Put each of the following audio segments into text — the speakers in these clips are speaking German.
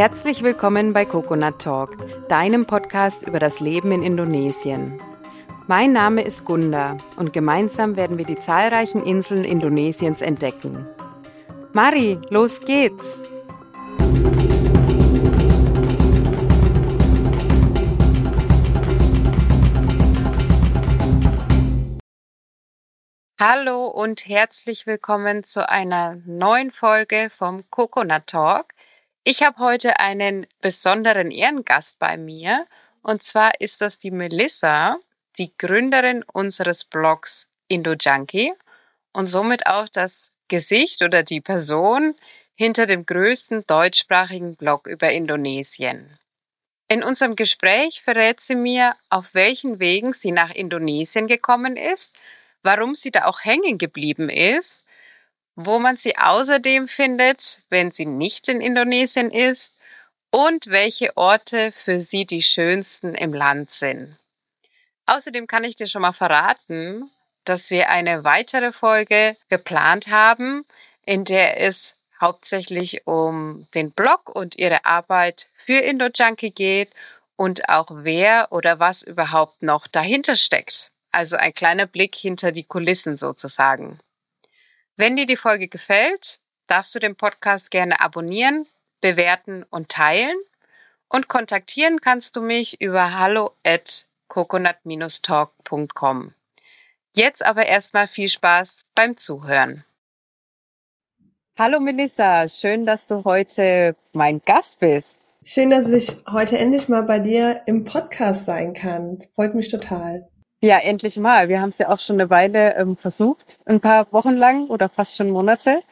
Herzlich willkommen bei Coconut Talk, deinem Podcast über das Leben in Indonesien. Mein Name ist Gunda und gemeinsam werden wir die zahlreichen Inseln Indonesiens entdecken. Mari, los geht's! Hallo und herzlich willkommen zu einer neuen Folge vom Coconut Talk. Ich habe heute einen besonderen Ehrengast bei mir und zwar ist das die Melissa, die Gründerin unseres Blogs IndoJunkie und somit auch das Gesicht oder die Person hinter dem größten deutschsprachigen Blog über Indonesien. In unserem Gespräch verrät sie mir, auf welchen Wegen sie nach Indonesien gekommen ist warum sie da auch hängen geblieben ist, wo man sie außerdem findet, wenn sie nicht in Indonesien ist und welche Orte für sie die schönsten im Land sind. Außerdem kann ich dir schon mal verraten, dass wir eine weitere Folge geplant haben, in der es hauptsächlich um den Blog und ihre Arbeit für IndoJunkie geht und auch wer oder was überhaupt noch dahinter steckt. Also ein kleiner Blick hinter die Kulissen sozusagen. Wenn dir die Folge gefällt, darfst du den Podcast gerne abonnieren, bewerten und teilen. Und kontaktieren kannst du mich über hallo at coconut-talk.com. Jetzt aber erstmal viel Spaß beim Zuhören. Hallo Melissa, schön, dass du heute mein Gast bist. Schön, dass ich heute endlich mal bei dir im Podcast sein kann. Freut mich total. Ja, endlich mal. Wir haben es ja auch schon eine Weile ähm, versucht, ein paar Wochen lang oder fast schon Monate,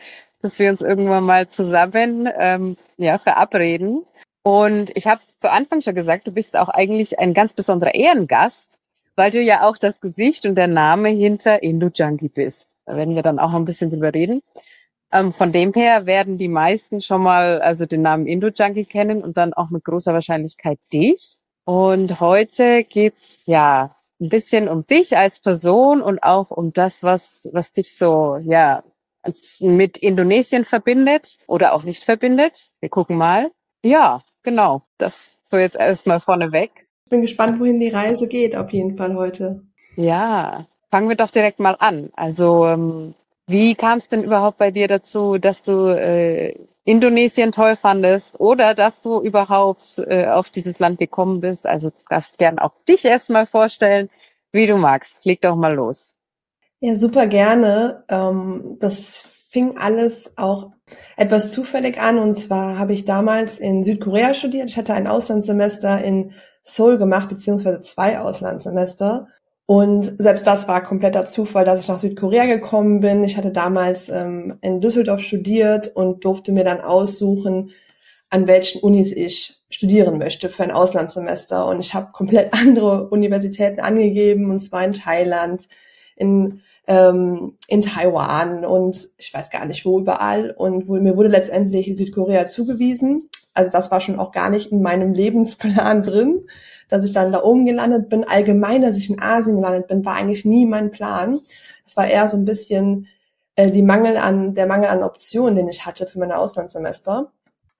dass wir uns irgendwann mal zusammen ähm, ja, verabreden. Und ich habe es zu Anfang schon gesagt, du bist auch eigentlich ein ganz besonderer Ehrengast, weil du ja auch das Gesicht und der Name hinter Indo-Junkie bist. Da werden wir dann auch ein bisschen drüber reden. Ähm, von dem her werden die meisten schon mal also den Namen Indo-Junkie kennen und dann auch mit großer Wahrscheinlichkeit dich. Und heute geht's ja ein bisschen um dich als Person und auch um das, was, was dich so, ja, mit Indonesien verbindet oder auch nicht verbindet. Wir gucken mal. Ja, genau. Das so jetzt erstmal vorneweg. Ich bin gespannt, wohin die Reise geht, auf jeden Fall heute. Ja, fangen wir doch direkt mal an. Also, ähm, wie kam es denn überhaupt bei dir dazu, dass du äh, Indonesien toll fandest oder dass du überhaupt äh, auf dieses Land gekommen bist. Also darfst gern auch dich erstmal vorstellen, wie du magst. Leg doch mal los. Ja, super gerne. Ähm, das fing alles auch etwas zufällig an. Und zwar habe ich damals in Südkorea studiert. Ich hatte ein Auslandssemester in Seoul gemacht, beziehungsweise zwei Auslandssemester. Und selbst das war kompletter Zufall, dass ich nach Südkorea gekommen bin. Ich hatte damals ähm, in Düsseldorf studiert und durfte mir dann aussuchen, an welchen Unis ich studieren möchte für ein Auslandssemester. Und ich habe komplett andere Universitäten angegeben, und zwar in Thailand, in, ähm, in Taiwan und ich weiß gar nicht wo überall. Und mir wurde letztendlich Südkorea zugewiesen. Also das war schon auch gar nicht in meinem Lebensplan drin dass ich dann da oben gelandet bin. Allgemein, dass ich in Asien gelandet bin, war eigentlich nie mein Plan. Es war eher so ein bisschen äh, die Mangel an, der Mangel an Optionen, den ich hatte für meine Auslandssemester.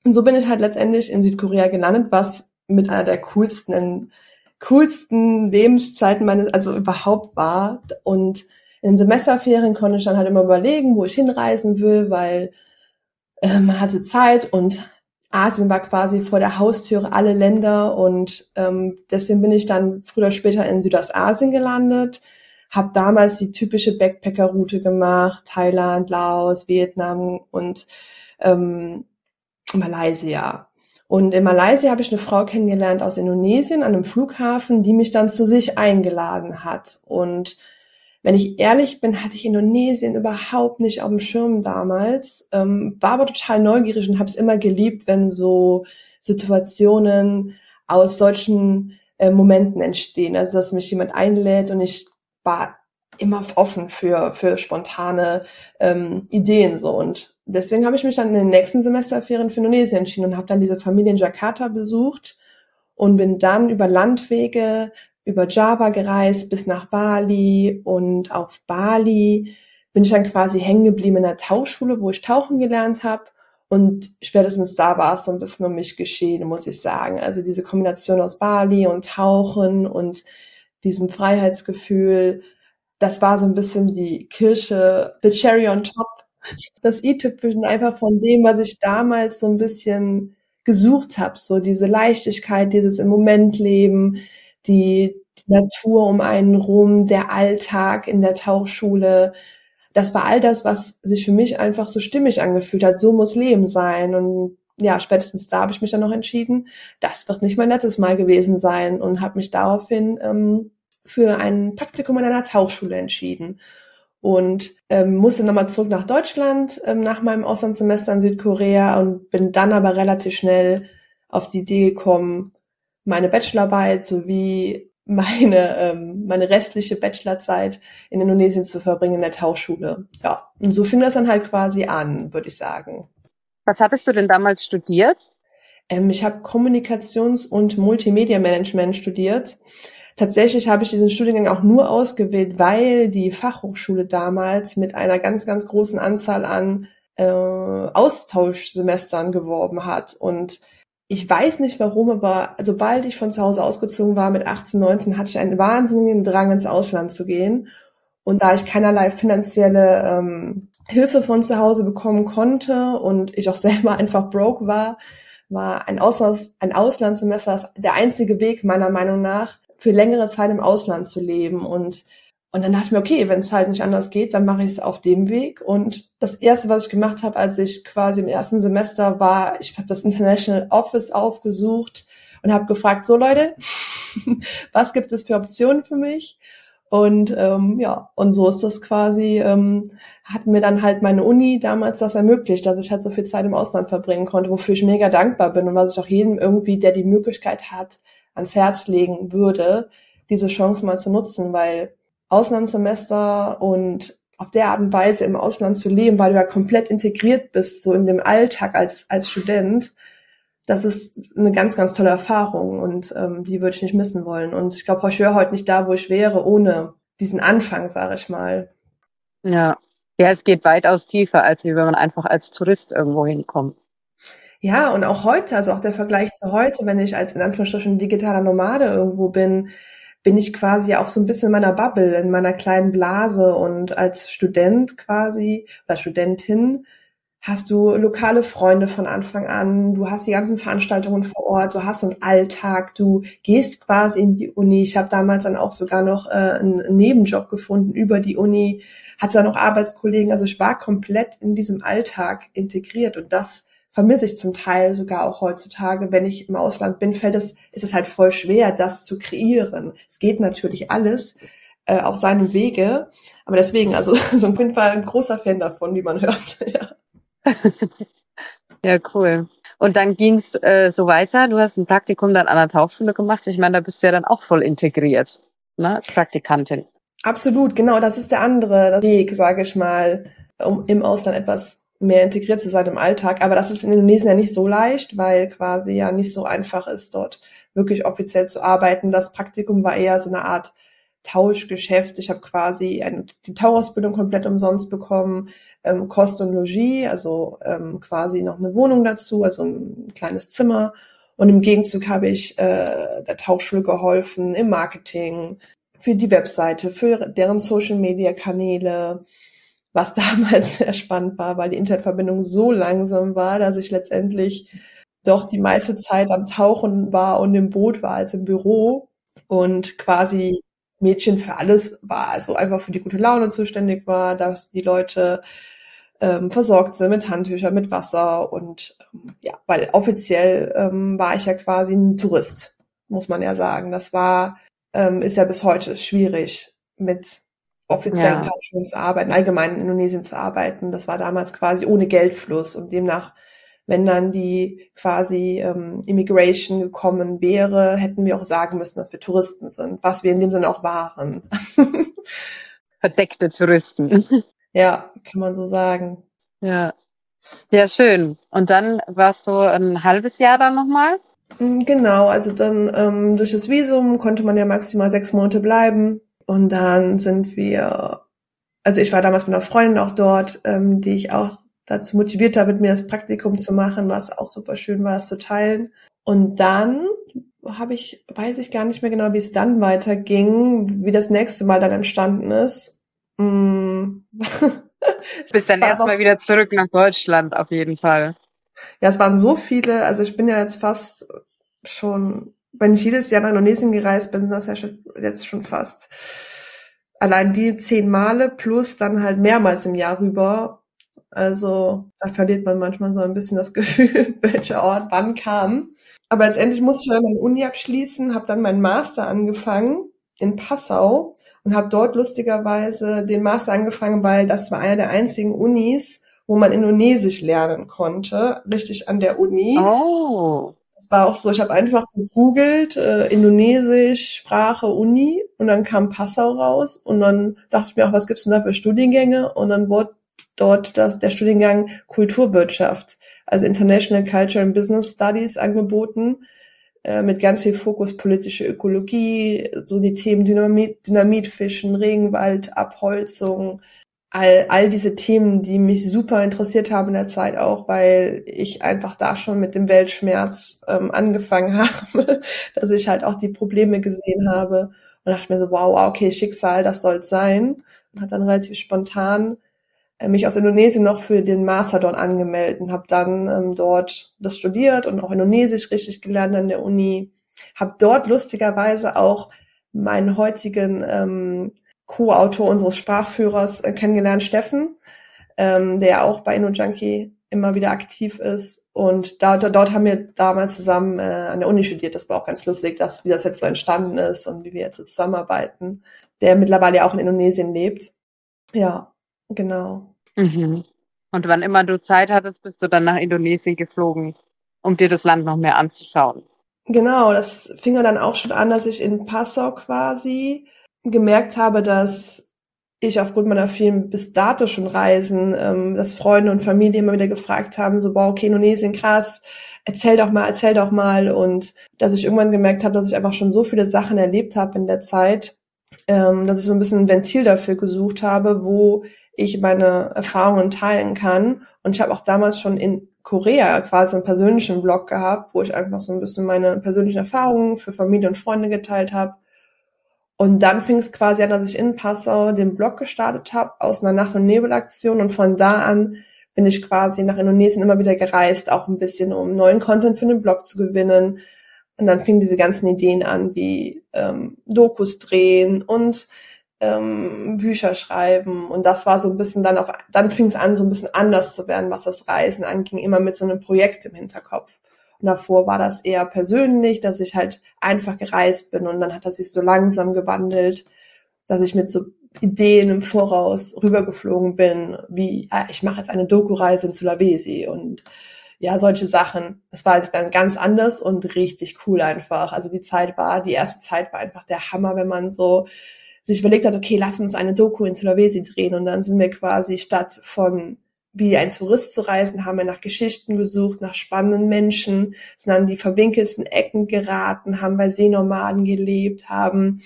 Und so bin ich halt letztendlich in Südkorea gelandet, was mit einer der coolsten, coolsten Lebenszeiten meines, also überhaupt war. Und in den Semesterferien konnte ich dann halt immer überlegen, wo ich hinreisen will, weil äh, man hatte Zeit und Asien war quasi vor der Haustüre alle Länder und ähm, deswegen bin ich dann früher oder später in Südostasien gelandet, habe damals die typische Backpacker-Route gemacht, Thailand, Laos, Vietnam und ähm, Malaysia. Und in Malaysia habe ich eine Frau kennengelernt aus Indonesien an einem Flughafen, die mich dann zu sich eingeladen hat. Und wenn ich ehrlich bin, hatte ich Indonesien überhaupt nicht auf dem Schirm damals, ähm, war aber total neugierig und habe es immer geliebt, wenn so Situationen aus solchen äh, Momenten entstehen. Also dass mich jemand einlädt und ich war immer offen für für spontane ähm, Ideen so und deswegen habe ich mich dann in den nächsten Semesterferien für Indonesien entschieden und habe dann diese Familie in Jakarta besucht und bin dann über Landwege über Java gereist bis nach Bali und auf Bali bin ich dann quasi hängen geblieben in der Tauchschule, wo ich tauchen gelernt habe Und spätestens da war es so ein bisschen um mich geschehen, muss ich sagen. Also diese Kombination aus Bali und Tauchen und diesem Freiheitsgefühl, das war so ein bisschen die Kirsche, the cherry on top, das i-Tüpfelchen einfach von dem, was ich damals so ein bisschen gesucht habe, so diese Leichtigkeit, dieses im Moment leben, die, Natur um einen rum, der Alltag in der Tauchschule, das war all das, was sich für mich einfach so stimmig angefühlt hat. So muss Leben sein. Und ja, spätestens da habe ich mich dann noch entschieden, das wird nicht mein letztes Mal gewesen sein und habe mich daraufhin ähm, für ein Praktikum an einer Tauchschule entschieden und ähm, musste nochmal zurück nach Deutschland ähm, nach meinem Auslandssemester in Südkorea und bin dann aber relativ schnell auf die Idee gekommen, meine Bachelorarbeit sowie meine, ähm, meine restliche Bachelorzeit in Indonesien zu verbringen in der Tauchschule. Ja, und so fing das dann halt quasi an, würde ich sagen. Was hattest du denn damals studiert? Ähm, ich habe Kommunikations- und Multimedia-Management studiert. Tatsächlich habe ich diesen Studiengang auch nur ausgewählt, weil die Fachhochschule damals mit einer ganz, ganz großen Anzahl an äh, Austauschsemestern geworben hat. Und ich weiß nicht warum, aber sobald ich von zu Hause ausgezogen war mit 18, 19, hatte ich einen wahnsinnigen Drang ins Ausland zu gehen. Und da ich keinerlei finanzielle ähm, Hilfe von zu Hause bekommen konnte und ich auch selber einfach broke war, war ein, Auslands ein Auslandssemester der einzige Weg meiner Meinung nach, für längere Zeit im Ausland zu leben. Und und dann dachte ich mir, okay, wenn es halt nicht anders geht, dann mache ich es auf dem Weg. Und das Erste, was ich gemacht habe, als ich quasi im ersten Semester war, ich habe das International Office aufgesucht und habe gefragt, so Leute, was gibt es für Optionen für mich? Und ähm, ja, und so ist das quasi, ähm, hat mir dann halt meine Uni damals das ermöglicht, dass ich halt so viel Zeit im Ausland verbringen konnte, wofür ich mega dankbar bin und was ich auch jedem irgendwie, der die Möglichkeit hat, ans Herz legen würde, diese Chance mal zu nutzen, weil Auslandssemester und auf der Art und Weise im Ausland zu leben, weil du ja komplett integriert bist, so in dem Alltag als, als Student, das ist eine ganz, ganz tolle Erfahrung und ähm, die würde ich nicht missen wollen. Und ich glaube, ich wäre heute nicht da, wo ich wäre, ohne diesen Anfang, sage ich mal. Ja. Ja, es geht weitaus tiefer, als wie wenn man einfach als Tourist irgendwo hinkommt. Ja, und auch heute, also auch der Vergleich zu heute, wenn ich als in Anführungsstrichen digitaler Nomade irgendwo bin, bin ich quasi auch so ein bisschen in meiner Bubble, in meiner kleinen Blase. Und als Student quasi oder Studentin hast du lokale Freunde von Anfang an, du hast die ganzen Veranstaltungen vor Ort, du hast so einen Alltag, du gehst quasi in die Uni. Ich habe damals dann auch sogar noch äh, einen Nebenjob gefunden über die Uni, hatte dann noch Arbeitskollegen, also ich war komplett in diesem Alltag integriert. Und das vermisse ich zum Teil sogar auch heutzutage, wenn ich im Ausland bin, fällt es, ist es halt voll schwer, das zu kreieren. Es geht natürlich alles äh, auf seinem Wege, aber deswegen, also so ein Kind war ein großer Fan davon, wie man hört. ja. ja, cool. Und dann ging's äh, so weiter. Du hast ein Praktikum dann an der Tauchschule gemacht. Ich meine, da bist du ja dann auch voll integriert, ne, als Praktikantin. Absolut, genau. Das ist der andere Weg, sage ich mal, um im Ausland etwas mehr integriert zu sein im Alltag. Aber das ist in Indonesien ja nicht so leicht, weil quasi ja nicht so einfach ist, dort wirklich offiziell zu arbeiten. Das Praktikum war eher so eine Art Tauschgeschäft. Ich habe quasi eine, die Tauchausbildung komplett umsonst bekommen, ähm, Kost und Logis, also ähm, quasi noch eine Wohnung dazu, also ein kleines Zimmer. Und im Gegenzug habe ich äh, der Tauchschule geholfen im Marketing, für die Webseite, für deren Social-Media-Kanäle, was damals sehr spannend war, weil die Internetverbindung so langsam war, dass ich letztendlich doch die meiste Zeit am Tauchen war und im Boot war als im Büro und quasi Mädchen für alles war, also einfach für die gute Laune zuständig war, dass die Leute ähm, versorgt sind mit Handtüchern, mit Wasser und ähm, ja, weil offiziell ähm, war ich ja quasi ein Tourist, muss man ja sagen. Das war, ähm, ist ja bis heute schwierig mit offiziellen ja. Tauschungen zu arbeiten, allgemein in Indonesien zu arbeiten. Das war damals quasi ohne Geldfluss und demnach, wenn dann die quasi ähm, Immigration gekommen wäre, hätten wir auch sagen müssen, dass wir Touristen sind, was wir in dem Sinne auch waren. Verdeckte Touristen. Ja, kann man so sagen. Ja. Ja, schön. Und dann war es so ein halbes Jahr dann nochmal? Mm, genau, also dann ähm, durch das Visum konnte man ja maximal sechs Monate bleiben. Und dann sind wir, also ich war damals mit einer Freundin auch dort, ähm, die ich auch dazu motiviert habe, mit mir das Praktikum zu machen, was auch super schön war, es zu teilen. Und dann habe ich, weiß ich gar nicht mehr genau, wie es dann weiterging, wie das nächste Mal dann entstanden ist. Mm. Bist dann erstmal wieder zurück nach Deutschland, auf jeden Fall. Ja, es waren so viele, also ich bin ja jetzt fast schon, wenn ich jedes Jahr nach Indonesien gereist bin, sind das ja schon, jetzt schon fast allein die zehn Male plus dann halt mehrmals im Jahr rüber. Also da verliert man manchmal so ein bisschen das Gefühl, welcher Ort wann kam. Aber letztendlich musste ich dann meine Uni abschließen, habe dann meinen Master angefangen in Passau und habe dort lustigerweise den Master angefangen, weil das war einer der einzigen Unis, wo man Indonesisch lernen konnte, richtig an der Uni. Oh. War auch so, ich habe einfach gegoogelt, äh, Indonesisch, Sprache, Uni und dann kam Passau raus und dann dachte ich mir auch, was gibt's denn da für Studiengänge? Und dann wurde dort das, der Studiengang Kulturwirtschaft, also International Culture and Business Studies angeboten, äh, mit ganz viel Fokus politische Ökologie, so die Themen Dynamit, Dynamitfischen, Regenwald, Abholzung, all, all diese Themen, die mich super interessiert haben in der Zeit auch, weil ich einfach da schon mit dem Weltschmerz ähm, angefangen habe, dass ich halt auch die Probleme gesehen habe und dachte mir so, wow, okay, Schicksal, das soll's sein. Und habe dann relativ spontan äh, mich aus Indonesien noch für den Master dort angemeldet und habe dann ähm, dort das studiert und auch Indonesisch richtig gelernt an der Uni. Habe dort lustigerweise auch meinen heutigen ähm, Co-Autor unseres Sprachführers äh, kennengelernt, Steffen, ähm, der auch bei InnoJunkie immer wieder aktiv ist. Und da, dort haben wir damals zusammen äh, an der Uni studiert. Das war auch ganz lustig, dass, wie das jetzt so entstanden ist und wie wir jetzt so zusammenarbeiten. Der mittlerweile auch in Indonesien lebt. Ja, genau. Mhm. Und wann immer du Zeit hattest, bist du dann nach Indonesien geflogen, um dir das Land noch mehr anzuschauen. Genau, das fing dann auch schon an, dass ich in Passau quasi gemerkt habe, dass ich aufgrund meiner vielen bis dato schon Reisen, ähm, dass Freunde und Familie immer wieder gefragt haben, so, boah, okay, Indonesien, krass, erzähl doch mal, erzähl doch mal. Und dass ich irgendwann gemerkt habe, dass ich einfach schon so viele Sachen erlebt habe in der Zeit, ähm, dass ich so ein bisschen ein Ventil dafür gesucht habe, wo ich meine Erfahrungen teilen kann. Und ich habe auch damals schon in Korea quasi einen persönlichen Blog gehabt, wo ich einfach so ein bisschen meine persönlichen Erfahrungen für Familie und Freunde geteilt habe. Und dann fing es quasi an, dass ich in Passau den Blog gestartet habe aus einer Nacht- und Nebelaktion. Und von da an bin ich quasi nach Indonesien immer wieder gereist, auch ein bisschen, um neuen Content für den Blog zu gewinnen. Und dann fingen diese ganzen Ideen an, wie ähm, Dokus drehen und ähm, Bücher schreiben. Und das war so ein bisschen dann auch, dann fing es an, so ein bisschen anders zu werden, was das Reisen anging, immer mit so einem Projekt im Hinterkopf. Und davor war das eher persönlich, dass ich halt einfach gereist bin und dann hat das sich so langsam gewandelt, dass ich mit so Ideen im Voraus rübergeflogen bin, wie ah, ich mache jetzt eine Doku-Reise in Sulawesi und ja, solche Sachen. Das war halt dann ganz anders und richtig cool einfach. Also die Zeit war, die erste Zeit war einfach der Hammer, wenn man so sich überlegt hat, okay, lass uns eine Doku in Sulawesi drehen und dann sind wir quasi statt von wie ein Tourist zu reisen, haben wir nach Geschichten gesucht, nach spannenden Menschen, sind an die verwinkelsten Ecken geraten, haben bei Seenomaden gelebt, haben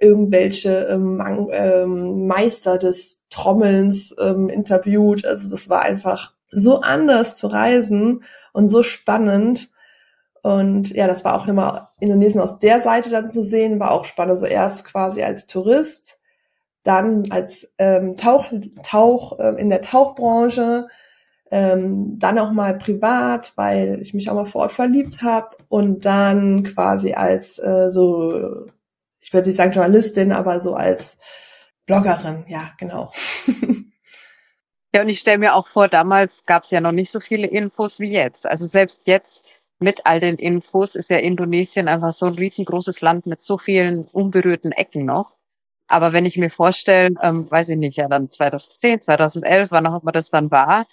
irgendwelche ähm, ähm, Meister des Trommelns ähm, interviewt. Also das war einfach so anders zu reisen und so spannend. Und ja, das war auch immer Indonesien aus der Seite dann zu sehen, war auch spannend. So also erst quasi als Tourist dann als ähm, Tauch, Tauch äh, in der Tauchbranche, ähm, dann auch mal privat, weil ich mich auch mal vor Ort verliebt habe und dann quasi als äh, so, ich würde nicht sagen Journalistin, aber so als Bloggerin, ja, genau. ja, und ich stelle mir auch vor, damals gab es ja noch nicht so viele Infos wie jetzt. Also selbst jetzt mit all den Infos ist ja Indonesien einfach so ein riesengroßes Land mit so vielen unberührten Ecken noch. Aber wenn ich mir vorstelle, ähm, weiß ich nicht, ja dann 2010, 2011, wann auch immer das dann war,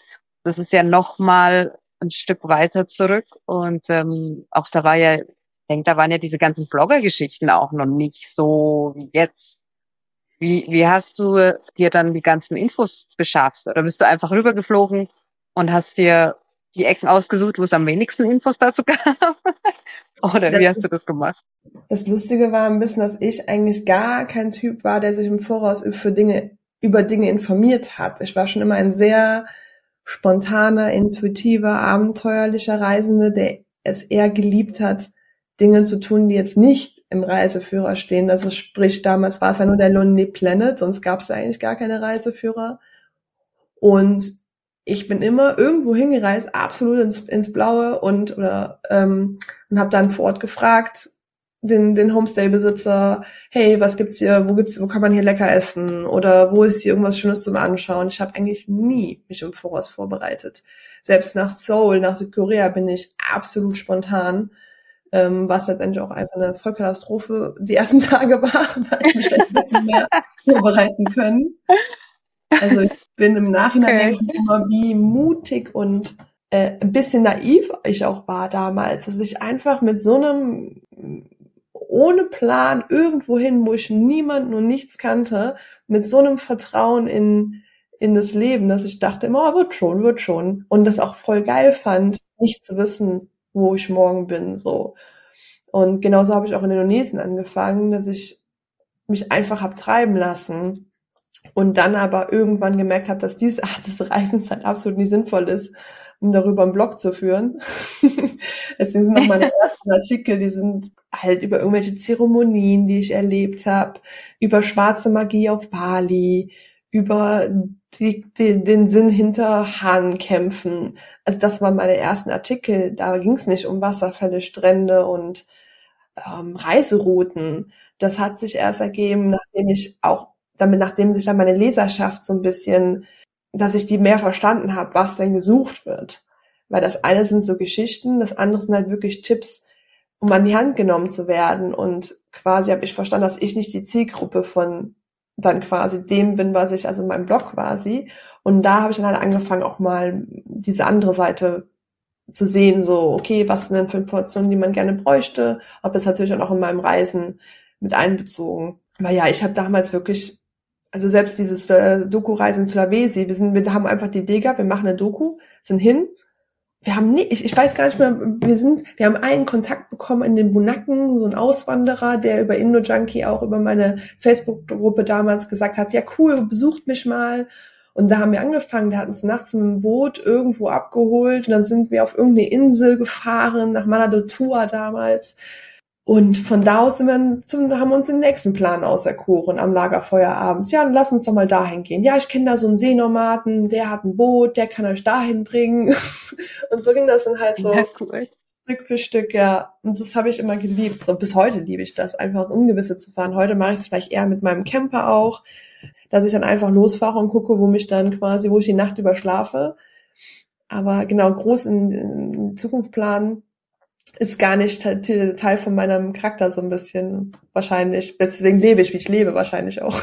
das ist ja noch mal ein Stück weiter zurück. Und ähm, auch da war ja, ich denke, da waren ja diese ganzen Blogger-Geschichten auch noch nicht so wie jetzt. Wie, wie hast du dir dann die ganzen Infos beschafft? Oder bist du einfach rübergeflogen und hast dir die Ecken ausgesucht, wo es am wenigsten Infos dazu gab? Oder das wie hast du das gemacht? Das Lustige war ein bisschen, dass ich eigentlich gar kein Typ war, der sich im Voraus für Dinge, über Dinge informiert hat. Ich war schon immer ein sehr spontaner, intuitiver, abenteuerlicher Reisende, der es eher geliebt hat, Dinge zu tun, die jetzt nicht im Reiseführer stehen. Also sprich, damals war es ja nur der Lonely Planet, sonst gab es eigentlich gar keine Reiseführer. Und ich bin immer irgendwo hingereist, absolut ins, ins Blaue und oder ähm, und habe dann vor Ort gefragt den den Homestay-Besitzer, hey, was gibt's hier, wo gibt's, wo kann man hier lecker essen oder wo ist hier irgendwas Schönes zum Anschauen? Ich habe eigentlich nie mich im Voraus vorbereitet. Selbst nach Seoul, nach Südkorea bin ich absolut spontan ähm, was letztendlich auch einfach eine Vollkatastrophe die ersten Tage war, weil ich mich ein bisschen mehr vorbereiten können. Also ich bin im Nachhinein okay. immer, wie mutig und äh, ein bisschen naiv ich auch war damals, dass ich einfach mit so einem ohne Plan irgendwohin, wo ich niemanden und nichts kannte, mit so einem Vertrauen in in das Leben, dass ich dachte immer, oh, wird schon, wird schon. Und das auch voll geil fand, nicht zu wissen, wo ich morgen bin, so. Und genauso habe ich auch in Indonesien angefangen, dass ich mich einfach habe treiben lassen und dann aber irgendwann gemerkt habe, dass diese Art des Reisens halt absolut nicht sinnvoll ist, um darüber einen Blog zu führen. Deswegen sind auch meine ersten Artikel, die sind halt über irgendwelche Zeremonien, die ich erlebt habe, über schwarze Magie auf Bali, über die, die, den Sinn hinter Hahnkämpfen. Also das waren meine ersten Artikel. Da ging es nicht um Wasserfälle, Strände und ähm, Reiserouten. Das hat sich erst ergeben, nachdem ich auch, damit, nachdem sich dann meine Leserschaft so ein bisschen, dass ich die mehr verstanden habe, was denn gesucht wird. Weil das eine sind so Geschichten, das andere sind halt wirklich Tipps, um an die Hand genommen zu werden. Und quasi habe ich verstanden, dass ich nicht die Zielgruppe von dann quasi dem bin, was ich, also in meinem Blog quasi. Und da habe ich dann halt angefangen, auch mal diese andere Seite zu sehen, so, okay, was sind denn für Informationen, die man gerne bräuchte, ob das natürlich auch in meinem Reisen mit einbezogen. Weil ja, ich habe damals wirklich, also selbst dieses äh, Doku-Reisen in Sulawesi, wir sind, wir haben einfach die Idee gehabt, wir machen eine Doku, sind hin, wir haben nie, ich, ich weiß gar nicht mehr, wir sind, wir haben einen Kontakt bekommen in den Bunaken, so ein Auswanderer, der über Indo-Junkie auch über meine Facebook-Gruppe damals gesagt hat, ja cool, besucht mich mal. Und da haben wir angefangen, der hat uns nachts mit dem Boot irgendwo abgeholt und dann sind wir auf irgendeine Insel gefahren, nach Manadotua damals. Und von da aus sind wir zum, haben wir uns den nächsten Plan auserkoren am Lagerfeuer abends. Ja, dann lass uns doch mal dahin gehen. Ja, ich kenne da so einen Seenomaden, der hat ein Boot, der kann euch dahin bringen. Und so ging das dann halt so ja, cool. Stück für Stück, ja. Und das habe ich immer geliebt. So bis heute liebe ich das, einfach ins Ungewisse zu fahren. Heute mache ich es vielleicht eher mit meinem Camper auch dass ich dann einfach losfahre und gucke, wo mich dann quasi, wo ich die Nacht überschlafe. Aber genau, groß in, in Zukunft planen ist gar nicht Teil von meinem Charakter so ein bisschen wahrscheinlich. Deswegen lebe ich, wie ich lebe, wahrscheinlich auch.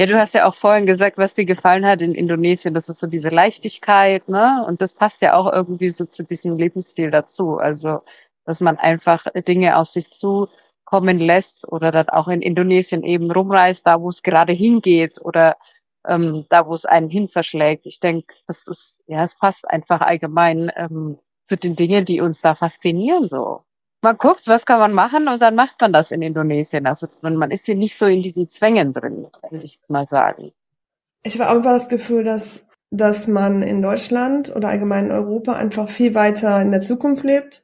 Ja, du hast ja auch vorhin gesagt, was dir gefallen hat in Indonesien, das ist so diese Leichtigkeit, ne? Und das passt ja auch irgendwie so zu diesem Lebensstil dazu. Also, dass man einfach Dinge auf sich zu kommen lässt oder dann auch in Indonesien eben rumreist, da wo es gerade hingeht oder ähm, da wo es einen hin verschlägt. Ich denke, das ist, ja, es passt einfach allgemein ähm, zu den Dingen, die uns da faszinieren so. Man guckt, was kann man machen und dann macht man das in Indonesien. Also man ist hier nicht so in diesen Zwängen drin, würde ich mal sagen. Ich habe einfach das Gefühl, dass dass man in Deutschland oder allgemein in Europa einfach viel weiter in der Zukunft lebt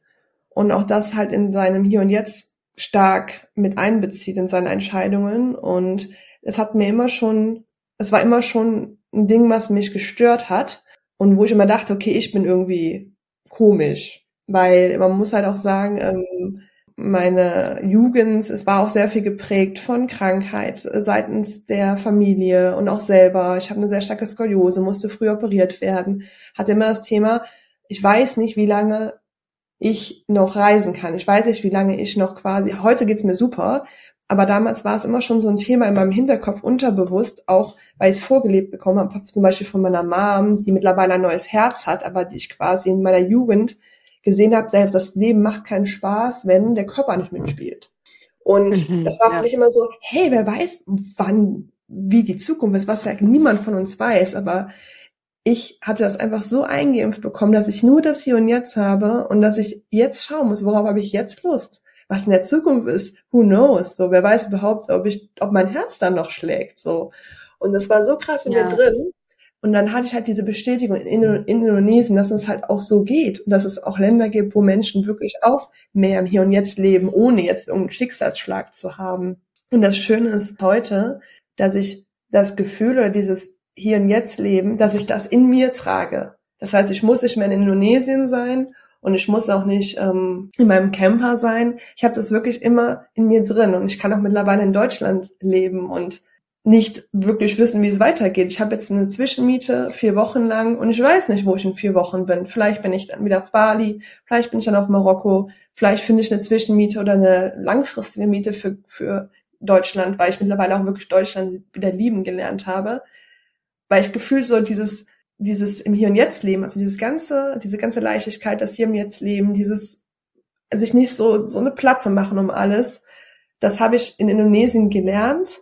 und auch das halt in seinem Hier und Jetzt stark mit einbezieht in seine Entscheidungen. Und es hat mir immer schon, es war immer schon ein Ding, was mich gestört hat und wo ich immer dachte, okay, ich bin irgendwie komisch. Weil man muss halt auch sagen, ähm, meine Jugend, es war auch sehr viel geprägt von Krankheit seitens der Familie und auch selber. Ich habe eine sehr starke Skoliose, musste früh operiert werden, hatte immer das Thema, ich weiß nicht, wie lange ich noch reisen kann. Ich weiß nicht, wie lange ich noch quasi, heute geht's mir super, aber damals war es immer schon so ein Thema in meinem Hinterkopf unterbewusst, auch weil ich es vorgelebt bekommen habe, zum Beispiel von meiner Mom, die mittlerweile ein neues Herz hat, aber die ich quasi in meiner Jugend gesehen habe, das Leben macht keinen Spaß, wenn der Körper nicht mitspielt. Und mhm, das war für ja. mich immer so, hey, wer weiß, wann, wie die Zukunft ist, was ja niemand von uns weiß, aber ich hatte das einfach so eingeimpft bekommen, dass ich nur das Hier und Jetzt habe und dass ich jetzt schauen muss, worauf habe ich jetzt Lust? Was in der Zukunft ist, who knows? So, wer weiß überhaupt, ob ich, ob mein Herz dann noch schlägt, so. Und das war so krass in ja. mir drin. Und dann hatte ich halt diese Bestätigung in, in Indonesien, dass es halt auch so geht und dass es auch Länder gibt, wo Menschen wirklich auch mehr im Hier und Jetzt leben, ohne jetzt irgendeinen Schicksalsschlag zu haben. Und das Schöne ist heute, dass ich das Gefühl oder dieses Hier und Jetzt leben, dass ich das in mir trage. Das heißt, ich muss nicht mehr in Indonesien sein und ich muss auch nicht ähm, in meinem Camper sein. Ich habe das wirklich immer in mir drin und ich kann auch mittlerweile in Deutschland leben und nicht wirklich wissen, wie es weitergeht. Ich habe jetzt eine Zwischenmiete vier Wochen lang und ich weiß nicht, wo ich in vier Wochen bin. Vielleicht bin ich dann wieder auf Bali, vielleicht bin ich dann auf Marokko, vielleicht finde ich eine Zwischenmiete oder eine langfristige Miete für, für Deutschland, weil ich mittlerweile auch wirklich Deutschland wieder lieben gelernt habe. Weil ich gefühlt so dieses, dieses im Hier und Jetzt leben, also dieses ganze, diese ganze Leichtigkeit, das Hier und Jetzt leben, dieses sich nicht so, so eine Platze machen um alles, das habe ich in Indonesien gelernt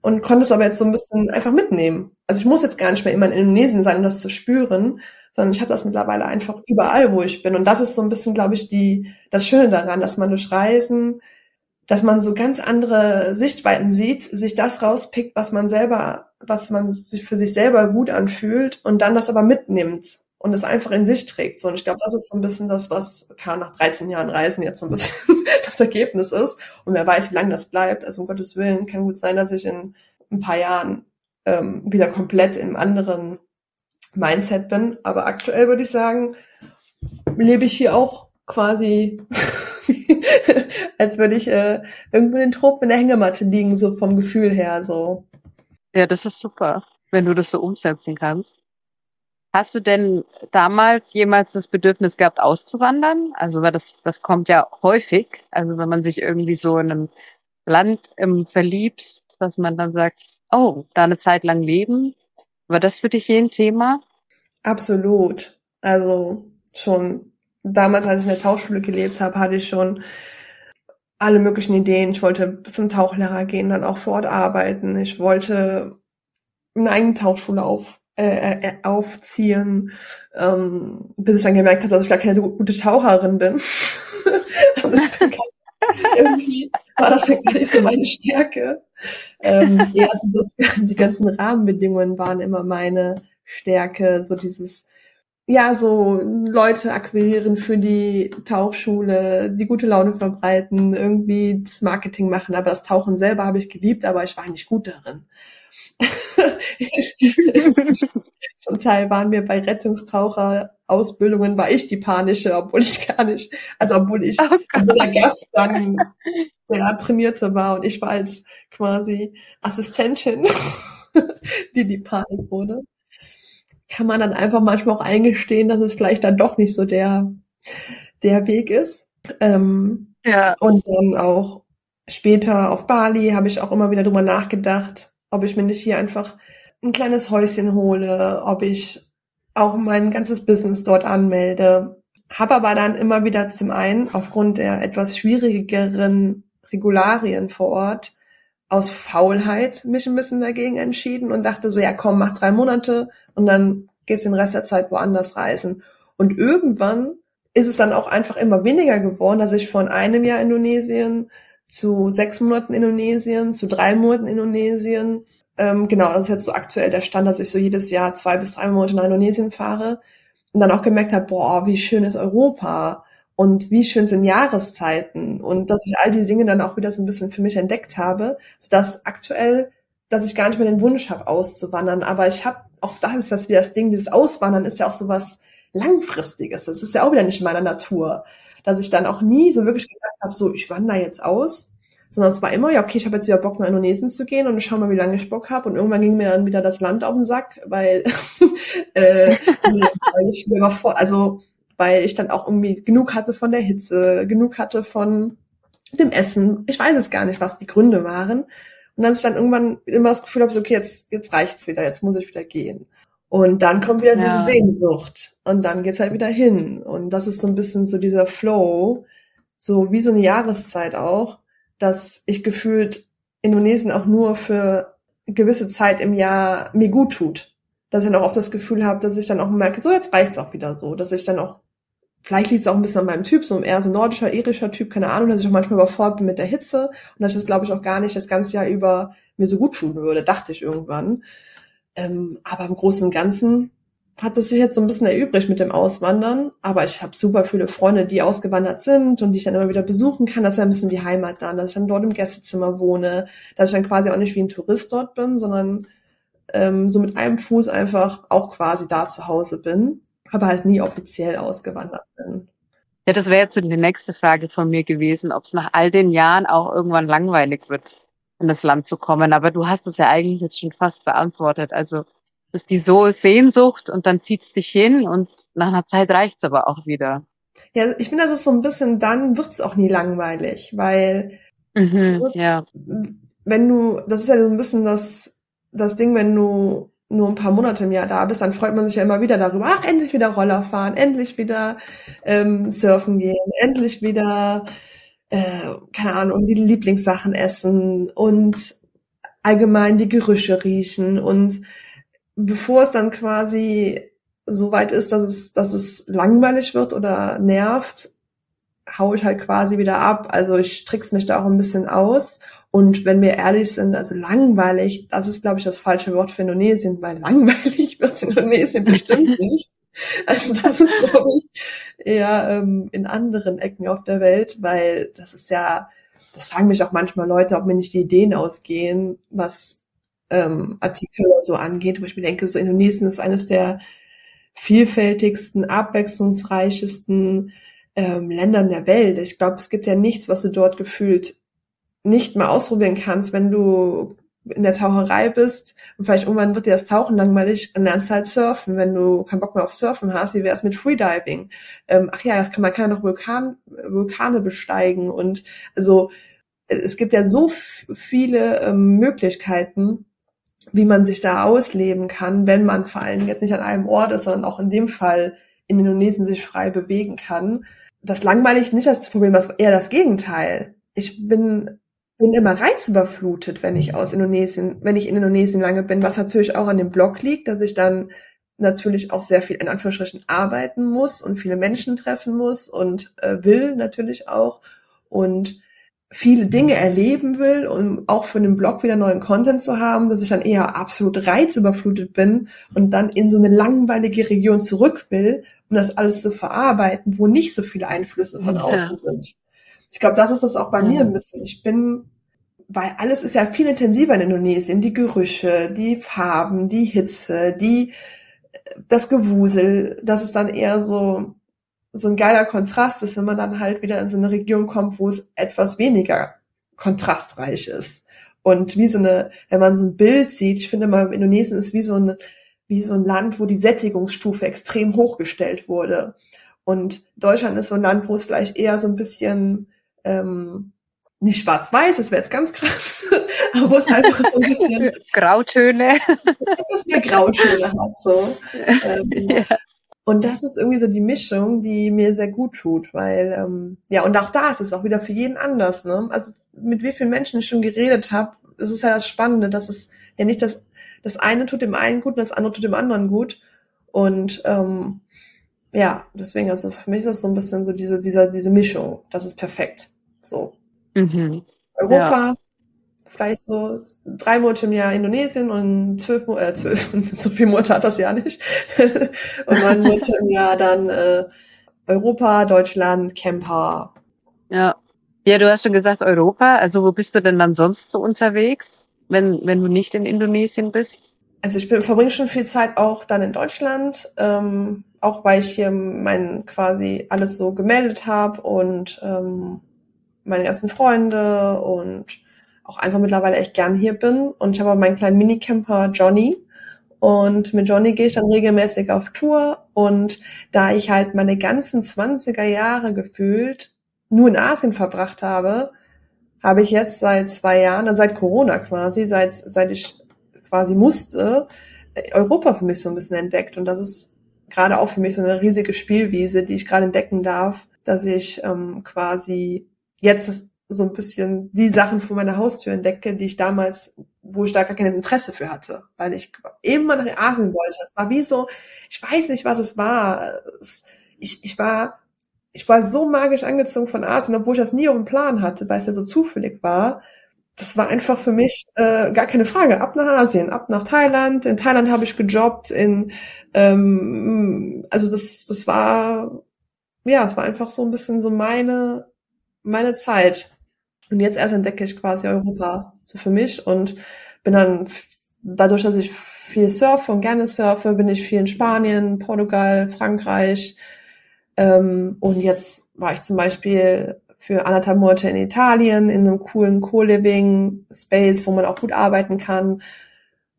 und konnte es aber jetzt so ein bisschen einfach mitnehmen. Also ich muss jetzt gar nicht mehr immer in Indonesien sein, um das zu spüren, sondern ich habe das mittlerweile einfach überall, wo ich bin. Und das ist so ein bisschen, glaube ich, die das Schöne daran, dass man durch Reisen, dass man so ganz andere Sichtweiten sieht, sich das rauspickt, was man selber, was man sich für sich selber gut anfühlt und dann das aber mitnimmt und es einfach in sich trägt. So, und ich glaube, das ist so ein bisschen das, was kann nach 13 Jahren Reisen jetzt so ein bisschen das Ergebnis ist. Und wer weiß, wie lange das bleibt. Also um Gottes Willen kann gut sein, dass ich in ein paar Jahren ähm, wieder komplett im anderen Mindset bin. Aber aktuell würde ich sagen, lebe ich hier auch quasi, als würde ich äh, irgendwo in den Tropen in der Hängematte liegen, so vom Gefühl her. so. Ja, das ist super, wenn du das so umsetzen kannst. Hast du denn damals jemals das Bedürfnis gehabt, auszuwandern? Also, weil das, das kommt ja häufig. Also, wenn man sich irgendwie so in einem Land ähm, verliebt, dass man dann sagt, oh, da eine Zeit lang leben. War das für dich je ein Thema? Absolut. Also schon damals, als ich in der Tauchschule gelebt habe, hatte ich schon alle möglichen Ideen. Ich wollte zum Tauchlehrer gehen, dann auch vor Ort arbeiten. Ich wollte eine eigene Tauchschule auf, äh, äh, aufziehen, ähm, bis ich dann gemerkt habe, dass ich gar keine gute Taucherin bin. also ich bin irgendwie war das ja gar nicht so meine Stärke. Ähm, ja, also das, die ganzen Rahmenbedingungen waren immer meine Stärke, so dieses ja, so Leute akquirieren für die Tauchschule, die gute Laune verbreiten, irgendwie das Marketing machen. Aber das Tauchen selber habe ich geliebt, aber ich war nicht gut darin. Zum Teil waren wir bei Rettungstaucher-Ausbildungen, war ich die panische, obwohl ich gar nicht, also obwohl ich, oh obwohl der Gast dann der Trainierte war und ich war als quasi Assistentin, die die Panik wurde, kann man dann einfach manchmal auch eingestehen, dass es vielleicht dann doch nicht so der, der Weg ist. Ähm, ja. Und dann auch später auf Bali habe ich auch immer wieder drüber nachgedacht, ob ich mir nicht hier einfach ein kleines Häuschen hole, ob ich auch mein ganzes Business dort anmelde. Habe aber dann immer wieder zum einen aufgrund der etwas schwierigeren Regularien vor Ort aus Faulheit mich ein bisschen dagegen entschieden und dachte so, ja komm, mach drei Monate und dann gehst den Rest der Zeit woanders reisen. Und irgendwann ist es dann auch einfach immer weniger geworden, dass ich von einem Jahr Indonesien zu sechs Monaten Indonesien, zu drei Monaten Indonesien. Ähm, genau, das ist jetzt so aktuell der Stand, dass ich so jedes Jahr zwei bis drei Monate nach Indonesien fahre und dann auch gemerkt habe, boah, wie schön ist Europa und wie schön sind Jahreszeiten und dass ich all die Dinge dann auch wieder so ein bisschen für mich entdeckt habe, sodass aktuell, dass ich gar nicht mehr den Wunsch habe, auszuwandern, aber ich habe, auch da ist das wieder das Ding, dieses Auswandern ist ja auch so was Langfristiges, das ist ja auch wieder nicht in meiner Natur dass ich dann auch nie so wirklich gedacht habe, so ich wandere jetzt aus, sondern es war immer, ja, okay, ich habe jetzt wieder Bock, nach Indonesien zu gehen und ich schau mal, wie lange ich Bock habe. Und irgendwann ging mir dann wieder das Land auf den Sack, weil, äh, weil ich mir war vor, also weil ich dann auch irgendwie genug hatte von der Hitze, genug hatte von dem Essen. Ich weiß es gar nicht, was die Gründe waren. Und dass ich dann irgendwann immer das Gefühl habe, so, okay, jetzt, jetzt reicht's wieder, jetzt muss ich wieder gehen. Und dann kommt wieder ja. diese Sehnsucht und dann geht's halt wieder hin. Und das ist so ein bisschen so dieser Flow, so wie so eine Jahreszeit auch, dass ich gefühlt Indonesien auch nur für gewisse Zeit im Jahr mir gut tut. Dass ich dann auch oft das Gefühl habe, dass ich dann auch merke, so jetzt reicht's auch wieder so, dass ich dann auch Vielleicht liegt es auch ein bisschen an meinem Typ, so eher so nordischer, irischer Typ, keine Ahnung, dass ich auch manchmal überfordert bin mit der Hitze und dass ich das, glaube ich, auch gar nicht das ganze Jahr über mir so gut tun würde, dachte ich irgendwann. Ähm, aber im Großen und Ganzen hat es sich jetzt so ein bisschen erübrigt mit dem Auswandern. Aber ich habe super viele Freunde, die ausgewandert sind und die ich dann immer wieder besuchen kann. Das ist ja ein bisschen wie Heimat dann, dass ich dann dort im Gästezimmer wohne, dass ich dann quasi auch nicht wie ein Tourist dort bin, sondern ähm, so mit einem Fuß einfach auch quasi da zu Hause bin, aber halt nie offiziell ausgewandert bin. Ja, das wäre jetzt so die nächste Frage von mir gewesen, ob es nach all den Jahren auch irgendwann langweilig wird, in das Land zu kommen. Aber du hast es ja eigentlich jetzt schon fast beantwortet. Also es ist die so Sehnsucht und dann zieht's dich hin und nach einer Zeit reicht's aber auch wieder. Ja, ich finde, das ist so ein bisschen, dann wird's auch nie langweilig, weil mhm, ist, ja. wenn du, das ist ja so ein bisschen das, das Ding, wenn du nur ein paar Monate im Jahr da bist, dann freut man sich ja immer wieder darüber, ach, endlich wieder Roller fahren, endlich wieder ähm, surfen gehen, endlich wieder, äh, keine Ahnung, die Lieblingssachen essen und allgemein die Gerüche riechen. Und bevor es dann quasi so weit ist, dass es, dass es langweilig wird oder nervt, hau ich halt quasi wieder ab. Also ich trick's mich da auch ein bisschen aus. Und wenn wir ehrlich sind, also langweilig, das ist, glaube ich, das falsche Wort für Indonesien, weil langweilig wird's in Indonesien bestimmt nicht. Also das ist, glaube ich, eher ähm, in anderen Ecken auf der Welt, weil das ist ja, das fragen mich auch manchmal Leute, ob mir nicht die Ideen ausgehen, was ähm, Artikel oder so angeht, wo ich mir denke, so Indonesien ist eines der vielfältigsten, abwechslungsreichesten, ähm, Ländern der Welt. Ich glaube, es gibt ja nichts, was du dort gefühlt nicht mal ausprobieren kannst, wenn du in der Taucherei bist und vielleicht irgendwann wird dir das Tauchen langweilig und lernst halt surfen, wenn du keinen Bock mehr auf Surfen hast, wie wär's mit Freediving? Ähm, ach ja, das kann man kann ja noch Vulkan, Vulkane besteigen und also es gibt ja so viele ähm, Möglichkeiten, wie man sich da ausleben kann, wenn man vor allem jetzt nicht an einem Ort ist, sondern auch in dem Fall in Indonesien sich frei bewegen kann das langweilig nicht das Problem, was eher das Gegenteil. Ich bin bin immer reizüberflutet, wenn ich aus Indonesien, wenn ich in Indonesien lange bin, was natürlich auch an dem Blog liegt, dass ich dann natürlich auch sehr viel in Anführungsstrichen arbeiten muss und viele Menschen treffen muss und äh, will natürlich auch und viele Dinge erleben will, um auch für den Blog wieder neuen Content zu haben, dass ich dann eher absolut reizüberflutet bin und dann in so eine langweilige Region zurück will, um das alles zu verarbeiten, wo nicht so viele Einflüsse von außen ja. sind. Ich glaube, das ist das auch bei ja. mir ein bisschen. Ich bin, weil alles ist ja viel intensiver in Indonesien, die Gerüche, die Farben, die Hitze, die das Gewusel, das ist dann eher so so ein geiler Kontrast ist, wenn man dann halt wieder in so eine Region kommt, wo es etwas weniger kontrastreich ist. Und wie so eine, wenn man so ein Bild sieht, ich finde mal, Indonesien ist wie so ein, wie so ein Land, wo die Sättigungsstufe extrem hochgestellt wurde. Und Deutschland ist so ein Land, wo es vielleicht eher so ein bisschen ähm, nicht schwarz-weiß, das wäre jetzt ganz krass, aber wo es einfach so ein bisschen Grautöne, dass mehr Grautöne hat so. Ähm, ja. Und das ist irgendwie so die Mischung, die mir sehr gut tut, weil ähm, ja und auch da ist es auch wieder für jeden anders. Ne? Also mit wie vielen Menschen ich schon geredet habe, das ist ja das Spannende, dass es ja nicht das das eine tut dem einen gut und das andere tut dem anderen gut. Und ähm, ja, deswegen also für mich ist das so ein bisschen so diese dieser diese Mischung. Das ist perfekt. So mhm. Europa, ja vielleicht so drei Monate im Jahr Indonesien und zwölf, äh, zwölf, so viel Monate hat das ja nicht. und neun Monate im Jahr dann äh, Europa, Deutschland, Camper. Ja. Ja, du hast schon gesagt Europa. Also wo bist du denn dann sonst so unterwegs, wenn, wenn du nicht in Indonesien bist? Also ich bin, verbringe schon viel Zeit auch dann in Deutschland, ähm, auch weil ich hier mein quasi alles so gemeldet habe und ähm, meine ganzen Freunde und auch einfach mittlerweile echt gern hier bin. Und ich habe auch meinen kleinen Minicamper Johnny. Und mit Johnny gehe ich dann regelmäßig auf Tour. Und da ich halt meine ganzen 20er Jahre gefühlt nur in Asien verbracht habe, habe ich jetzt seit zwei Jahren, also seit Corona quasi, seit, seit ich quasi musste, Europa für mich so ein bisschen entdeckt. Und das ist gerade auch für mich so eine riesige Spielwiese, die ich gerade entdecken darf, dass ich ähm, quasi jetzt so ein bisschen die Sachen vor meiner Haustür entdecke, die ich damals, wo ich da gar kein Interesse für hatte, weil ich immer nach Asien wollte. Es war wie so, ich weiß nicht, was es war. Ich, ich war, ich war so magisch angezogen von Asien, obwohl ich das nie auf dem Plan hatte, weil es ja so zufällig war. das war einfach für mich äh, gar keine Frage. Ab nach Asien, ab nach Thailand. In Thailand habe ich gejobbt. In ähm, also das das war ja, es war einfach so ein bisschen so meine meine Zeit. Und jetzt erst entdecke ich quasi Europa so für mich und bin dann dadurch, dass ich viel surfe und gerne surfe, bin ich viel in Spanien, Portugal, Frankreich. Ähm, und jetzt war ich zum Beispiel für anderthalb Monate in Italien in einem coolen Co-Living-Space, wo man auch gut arbeiten kann,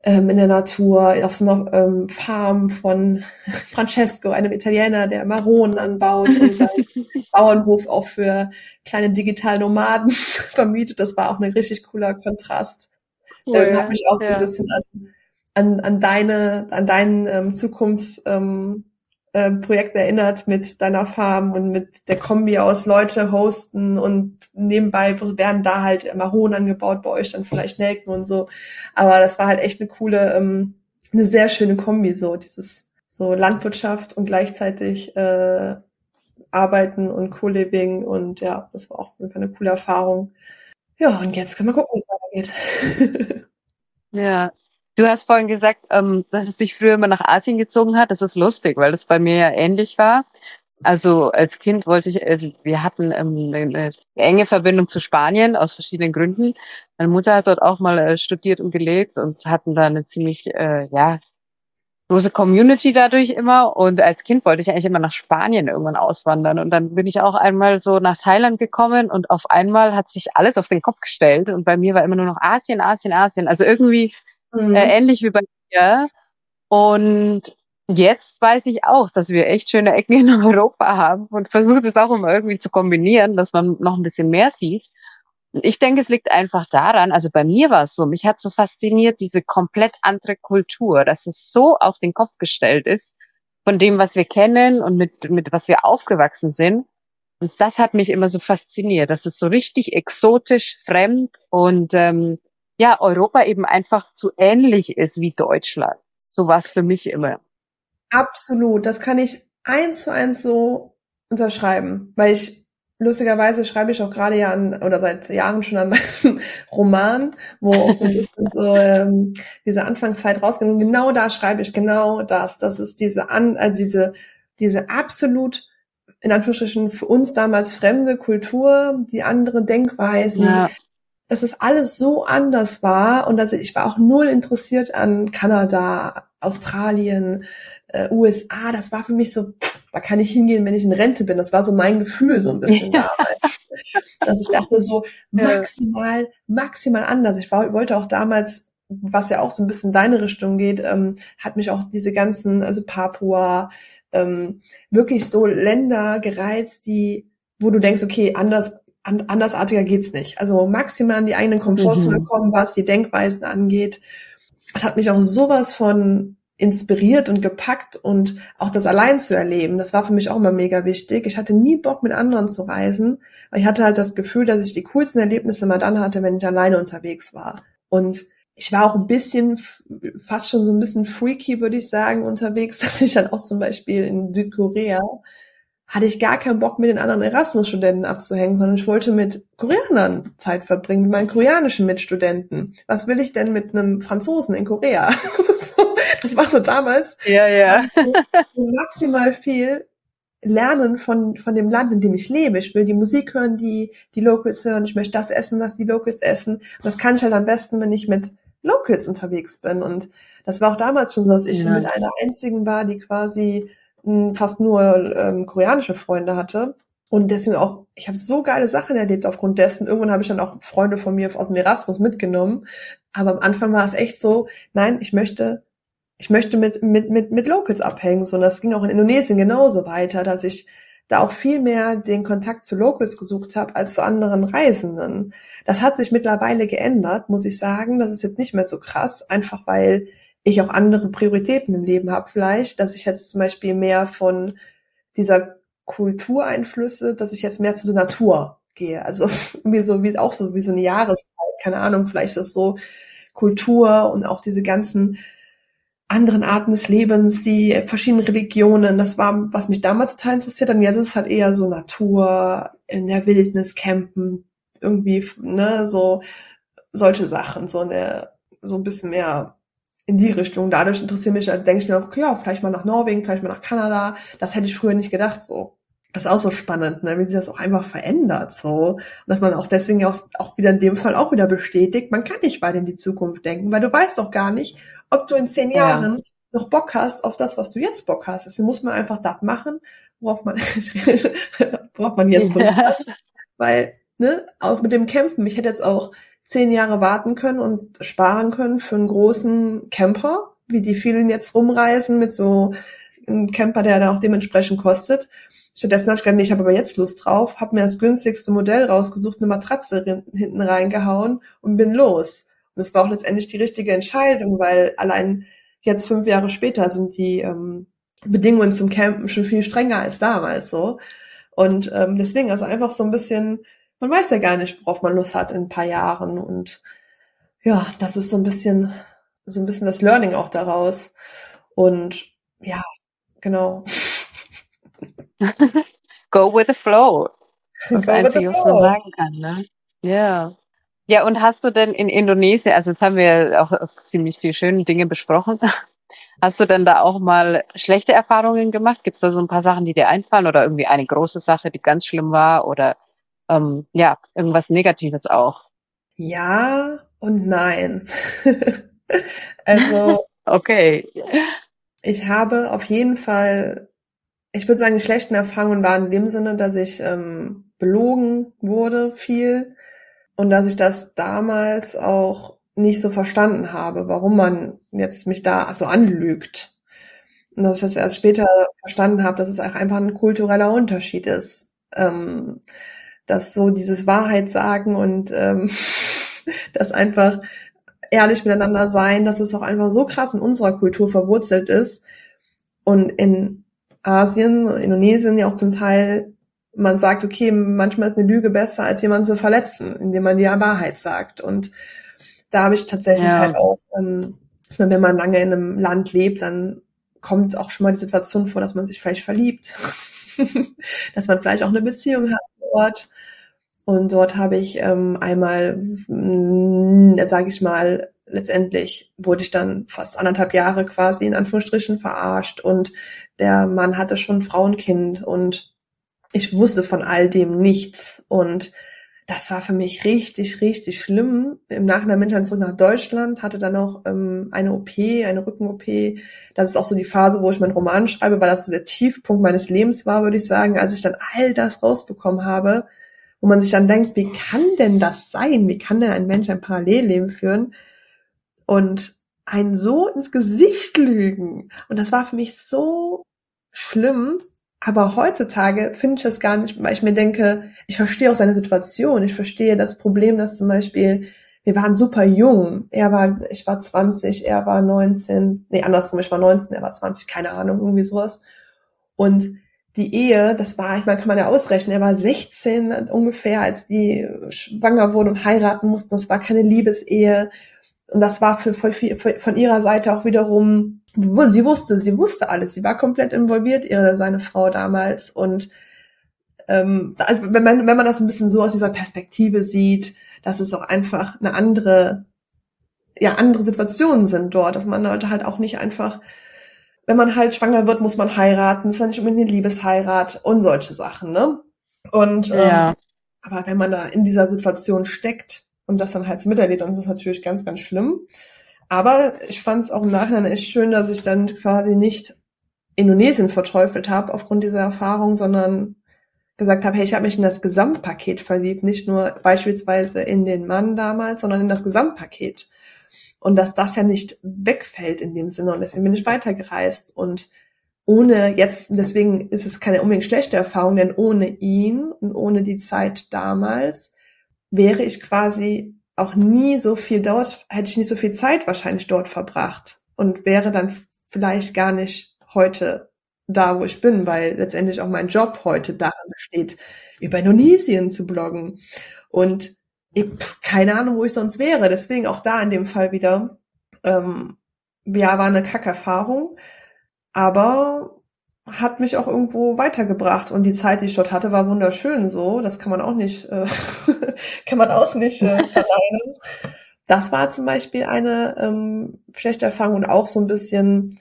ähm, in der Natur, auf so einer ähm, Farm von Francesco, einem Italiener, der Maronen anbaut und seinen Bauernhof auch für kleine digitale Nomaden vermietet. Das war auch ein richtig cooler Kontrast. Cool, ähm, hat mich auch so ja. ein bisschen an, an, an deine, an deinen ähm, Zukunfts, ähm, äh, Projekt erinnert mit deiner Farm und mit der Kombi aus Leute hosten und nebenbei werden da halt Maronen angebaut, bei euch dann vielleicht Nelken und so. Aber das war halt echt eine coole, ähm, eine sehr schöne Kombi, so dieses so Landwirtschaft und gleichzeitig äh, Arbeiten und Co-Living und ja, das war auch eine coole Erfahrung. Ja, und jetzt können wir gucken, wie es weitergeht. ja, Du hast vorhin gesagt, ähm, dass es dich früher immer nach Asien gezogen hat. Das ist lustig, weil das bei mir ja ähnlich war. Also als Kind wollte ich, also wir hatten ähm, eine enge Verbindung zu Spanien aus verschiedenen Gründen. Meine Mutter hat dort auch mal äh, studiert und gelebt und hatten da eine ziemlich, äh, ja, große Community dadurch immer. Und als Kind wollte ich eigentlich immer nach Spanien irgendwann auswandern. Und dann bin ich auch einmal so nach Thailand gekommen und auf einmal hat sich alles auf den Kopf gestellt. Und bei mir war immer nur noch Asien, Asien, Asien. Also irgendwie mhm. äh, ähnlich wie bei dir. Und jetzt weiß ich auch, dass wir echt schöne Ecken in Europa haben und versuche es auch immer irgendwie zu kombinieren, dass man noch ein bisschen mehr sieht. Und ich denke, es liegt einfach daran, also bei mir war es so, mich hat so fasziniert diese komplett andere Kultur, dass es so auf den Kopf gestellt ist von dem, was wir kennen und mit, mit was wir aufgewachsen sind. Und das hat mich immer so fasziniert, dass es so richtig exotisch, fremd und ähm, ja, Europa eben einfach zu ähnlich ist wie Deutschland. So war es für mich immer. Absolut, das kann ich eins zu eins so unterschreiben, weil ich lustigerweise schreibe ich auch gerade ja an oder seit Jahren schon an meinem Roman, wo auch so ein bisschen so ähm, diese Anfangszeit rausgeht. Und genau da schreibe ich genau das. Das ist diese an, also diese diese absolut in Anführungsstrichen für uns damals fremde Kultur, die andere Denkweisen, ja dass es alles so anders war und dass ich, ich war auch null interessiert an Kanada, Australien, äh, USA. Das war für mich so, pff, da kann ich hingehen, wenn ich in Rente bin. Das war so mein Gefühl so ein bisschen ja. damals. dass ich dachte so maximal, maximal anders. Ich war, wollte auch damals was ja auch so ein bisschen deine Richtung geht, ähm, hat mich auch diese ganzen, also Papua, ähm, wirklich so Länder gereizt, die, wo du denkst, okay, anders an, andersartiger geht's nicht. Also maximal an die eigene Komfortzone mhm. kommen, was die Denkweisen angeht. Das hat mich auch sowas von inspiriert und gepackt und auch das allein zu erleben, das war für mich auch immer mega wichtig. Ich hatte nie Bock mit anderen zu reisen, weil ich hatte halt das Gefühl, dass ich die coolsten Erlebnisse mal dann hatte, wenn ich alleine unterwegs war. Und ich war auch ein bisschen, fast schon so ein bisschen freaky, würde ich sagen, unterwegs, dass ich dann auch zum Beispiel in Südkorea hatte ich gar keinen Bock, mit den anderen Erasmus-Studenten abzuhängen, sondern ich wollte mit Koreanern Zeit verbringen, mit meinen koreanischen Mitstudenten. Was will ich denn mit einem Franzosen in Korea? das war so damals. Ja, ja. maximal viel lernen von, von dem Land, in dem ich lebe. Ich will die Musik hören, die die Locals hören. Ich möchte das essen, was die Locals essen. Und das kann ich halt am besten, wenn ich mit Locals unterwegs bin. Und das war auch damals schon so, dass ich ja. mit einer einzigen war, die quasi fast nur ähm, koreanische Freunde hatte. Und deswegen auch, ich habe so geile Sachen erlebt aufgrund dessen. Irgendwann habe ich dann auch Freunde von mir aus dem Erasmus mitgenommen. Aber am Anfang war es echt so, nein, ich möchte, ich möchte mit, mit, mit, mit Locals abhängen. So, und das ging auch in Indonesien genauso weiter, dass ich da auch viel mehr den Kontakt zu Locals gesucht habe als zu anderen Reisenden. Das hat sich mittlerweile geändert, muss ich sagen. Das ist jetzt nicht mehr so krass, einfach weil ich auch andere Prioritäten im Leben habe vielleicht, dass ich jetzt zum Beispiel mehr von dieser Kultureinflüsse, dass ich jetzt mehr zu der Natur gehe. Also das ist mir so wie auch so wie so eine Jahreszeit, keine Ahnung, vielleicht ist das so Kultur und auch diese ganzen anderen Arten des Lebens, die verschiedenen Religionen, das war, was mich damals total interessiert hat. Und jetzt ist es halt eher so Natur, in der Wildnis campen, irgendwie, ne, so solche Sachen, so eine, so ein bisschen mehr in die Richtung. Dadurch interessiert mich, da denke ich mir, okay, ja, vielleicht mal nach Norwegen, vielleicht mal nach Kanada. Das hätte ich früher nicht gedacht, so. Das ist auch so spannend, ne, wie sich das auch einfach verändert, so. Und dass man auch deswegen auch, auch wieder in dem Fall auch wieder bestätigt, man kann nicht weit in die Zukunft denken, weil du weißt doch gar nicht, ob du in zehn ja. Jahren noch Bock hast auf das, was du jetzt Bock hast. Deswegen muss man einfach das machen, worauf man, worauf man jetzt Lust hat. Weil, ne, auch mit dem Campen, ich hätte jetzt auch zehn Jahre warten können und sparen können für einen großen Camper, wie die vielen jetzt rumreisen mit so einem Camper, der dann auch dementsprechend kostet. Stattdessen habe ich gedacht, nee, ich habe aber jetzt Lust drauf, habe mir das günstigste Modell rausgesucht, eine Matratze hinten reingehauen und bin los. Und das war auch letztendlich die richtige Entscheidung, weil allein jetzt fünf Jahre später sind die ähm, Bedingungen zum Campen schon viel strenger als damals so. Und ähm, deswegen, also einfach so ein bisschen man weiß ja gar nicht, worauf man Lust hat in ein paar Jahren. Und ja, das ist so ein bisschen, so ein bisschen das Learning auch daraus. Und ja, genau. Go with the flow. Das Einzige, was man sagen kann, ne? Ja. Yeah. Ja, und hast du denn in Indonesien, also jetzt haben wir auch ziemlich viele schöne Dinge besprochen. Hast du denn da auch mal schlechte Erfahrungen gemacht? Gibt es da so ein paar Sachen, die dir einfallen oder irgendwie eine große Sache, die ganz schlimm war oder ähm, ja, irgendwas Negatives auch. Ja und nein. also. okay. Ich habe auf jeden Fall, ich würde sagen, die schlechten Erfahrungen waren in dem Sinne, dass ich ähm, belogen wurde viel und dass ich das damals auch nicht so verstanden habe, warum man jetzt mich da so anlügt. Und dass ich das erst später verstanden habe, dass es auch einfach ein kultureller Unterschied ist. Ähm, dass so dieses Wahrheit sagen und ähm, das einfach ehrlich miteinander sein, dass es auch einfach so krass in unserer Kultur verwurzelt ist und in Asien, Indonesien ja auch zum Teil man sagt, okay, manchmal ist eine Lüge besser, als jemanden zu verletzen, indem man die Wahrheit sagt. Und da habe ich tatsächlich ja. halt auch, ähm, wenn man lange in einem Land lebt, dann kommt auch schon mal die Situation vor, dass man sich vielleicht verliebt, dass man vielleicht auch eine Beziehung hat Ort. Und dort habe ich ähm, einmal, mm, sage ich mal, letztendlich wurde ich dann fast anderthalb Jahre quasi in Anführungsstrichen verarscht und der Mann hatte schon Frauenkind und ich wusste von all dem nichts und das war für mich richtig, richtig schlimm. Im Nachhinein bin ich dann zurück nach Deutschland, hatte dann auch ähm, eine OP, eine Rücken-OP. Das ist auch so die Phase, wo ich meinen Roman schreibe, weil das so der Tiefpunkt meines Lebens war, würde ich sagen, als ich dann all das rausbekommen habe, wo man sich dann denkt, wie kann denn das sein? Wie kann denn ein Mensch ein Parallelleben führen und einen so ins Gesicht lügen? Und das war für mich so schlimm, aber heutzutage finde ich das gar nicht, weil ich mir denke, ich verstehe auch seine Situation. Ich verstehe das Problem, dass zum Beispiel, wir waren super jung. Er war, ich war 20, er war 19, nee, andersrum, ich war 19, er war 20, keine Ahnung, irgendwie sowas. Und die Ehe, das war, ich meine, kann man ja ausrechnen, er war 16 ungefähr, als die schwanger wurden und heiraten mussten. Das war keine Liebesehe. Und das war für, für, für von ihrer Seite auch wiederum sie wusste, sie wusste alles, sie war komplett involviert, ihre, seine Frau damals. Und ähm, also wenn man, wenn man das ein bisschen so aus dieser Perspektive sieht, dass es auch einfach eine andere, ja, andere Situationen sind dort, dass man Leute halt auch nicht einfach, wenn man halt schwanger wird, muss man heiraten, das ist ja nicht unbedingt eine Liebesheirat und solche Sachen, ne? Und ähm, ja. aber wenn man da in dieser Situation steckt und das dann halt so miterlebt, dann ist es natürlich ganz, ganz schlimm. Aber ich fand es auch im Nachhinein echt schön, dass ich dann quasi nicht Indonesien verteufelt habe aufgrund dieser Erfahrung, sondern gesagt habe, hey, ich habe mich in das Gesamtpaket verliebt, nicht nur beispielsweise in den Mann damals, sondern in das Gesamtpaket. Und dass das ja nicht wegfällt in dem Sinne. Und deswegen bin ich weitergereist. Und ohne jetzt, deswegen ist es keine unbedingt schlechte Erfahrung, denn ohne ihn und ohne die Zeit damals wäre ich quasi auch nie so viel dort, hätte ich nicht so viel Zeit wahrscheinlich dort verbracht und wäre dann vielleicht gar nicht heute da, wo ich bin, weil letztendlich auch mein Job heute daran besteht, über Indonesien zu bloggen. Und ich, keine Ahnung, wo ich sonst wäre. Deswegen auch da in dem Fall wieder, ähm, ja, war eine Kackerfahrung. Aber hat mich auch irgendwo weitergebracht und die Zeit, die ich dort hatte, war wunderschön so. Das kann man auch nicht, äh, kann man auch nicht äh, verneinen. das war zum Beispiel eine ähm, schlechte Erfahrung und auch so ein bisschen,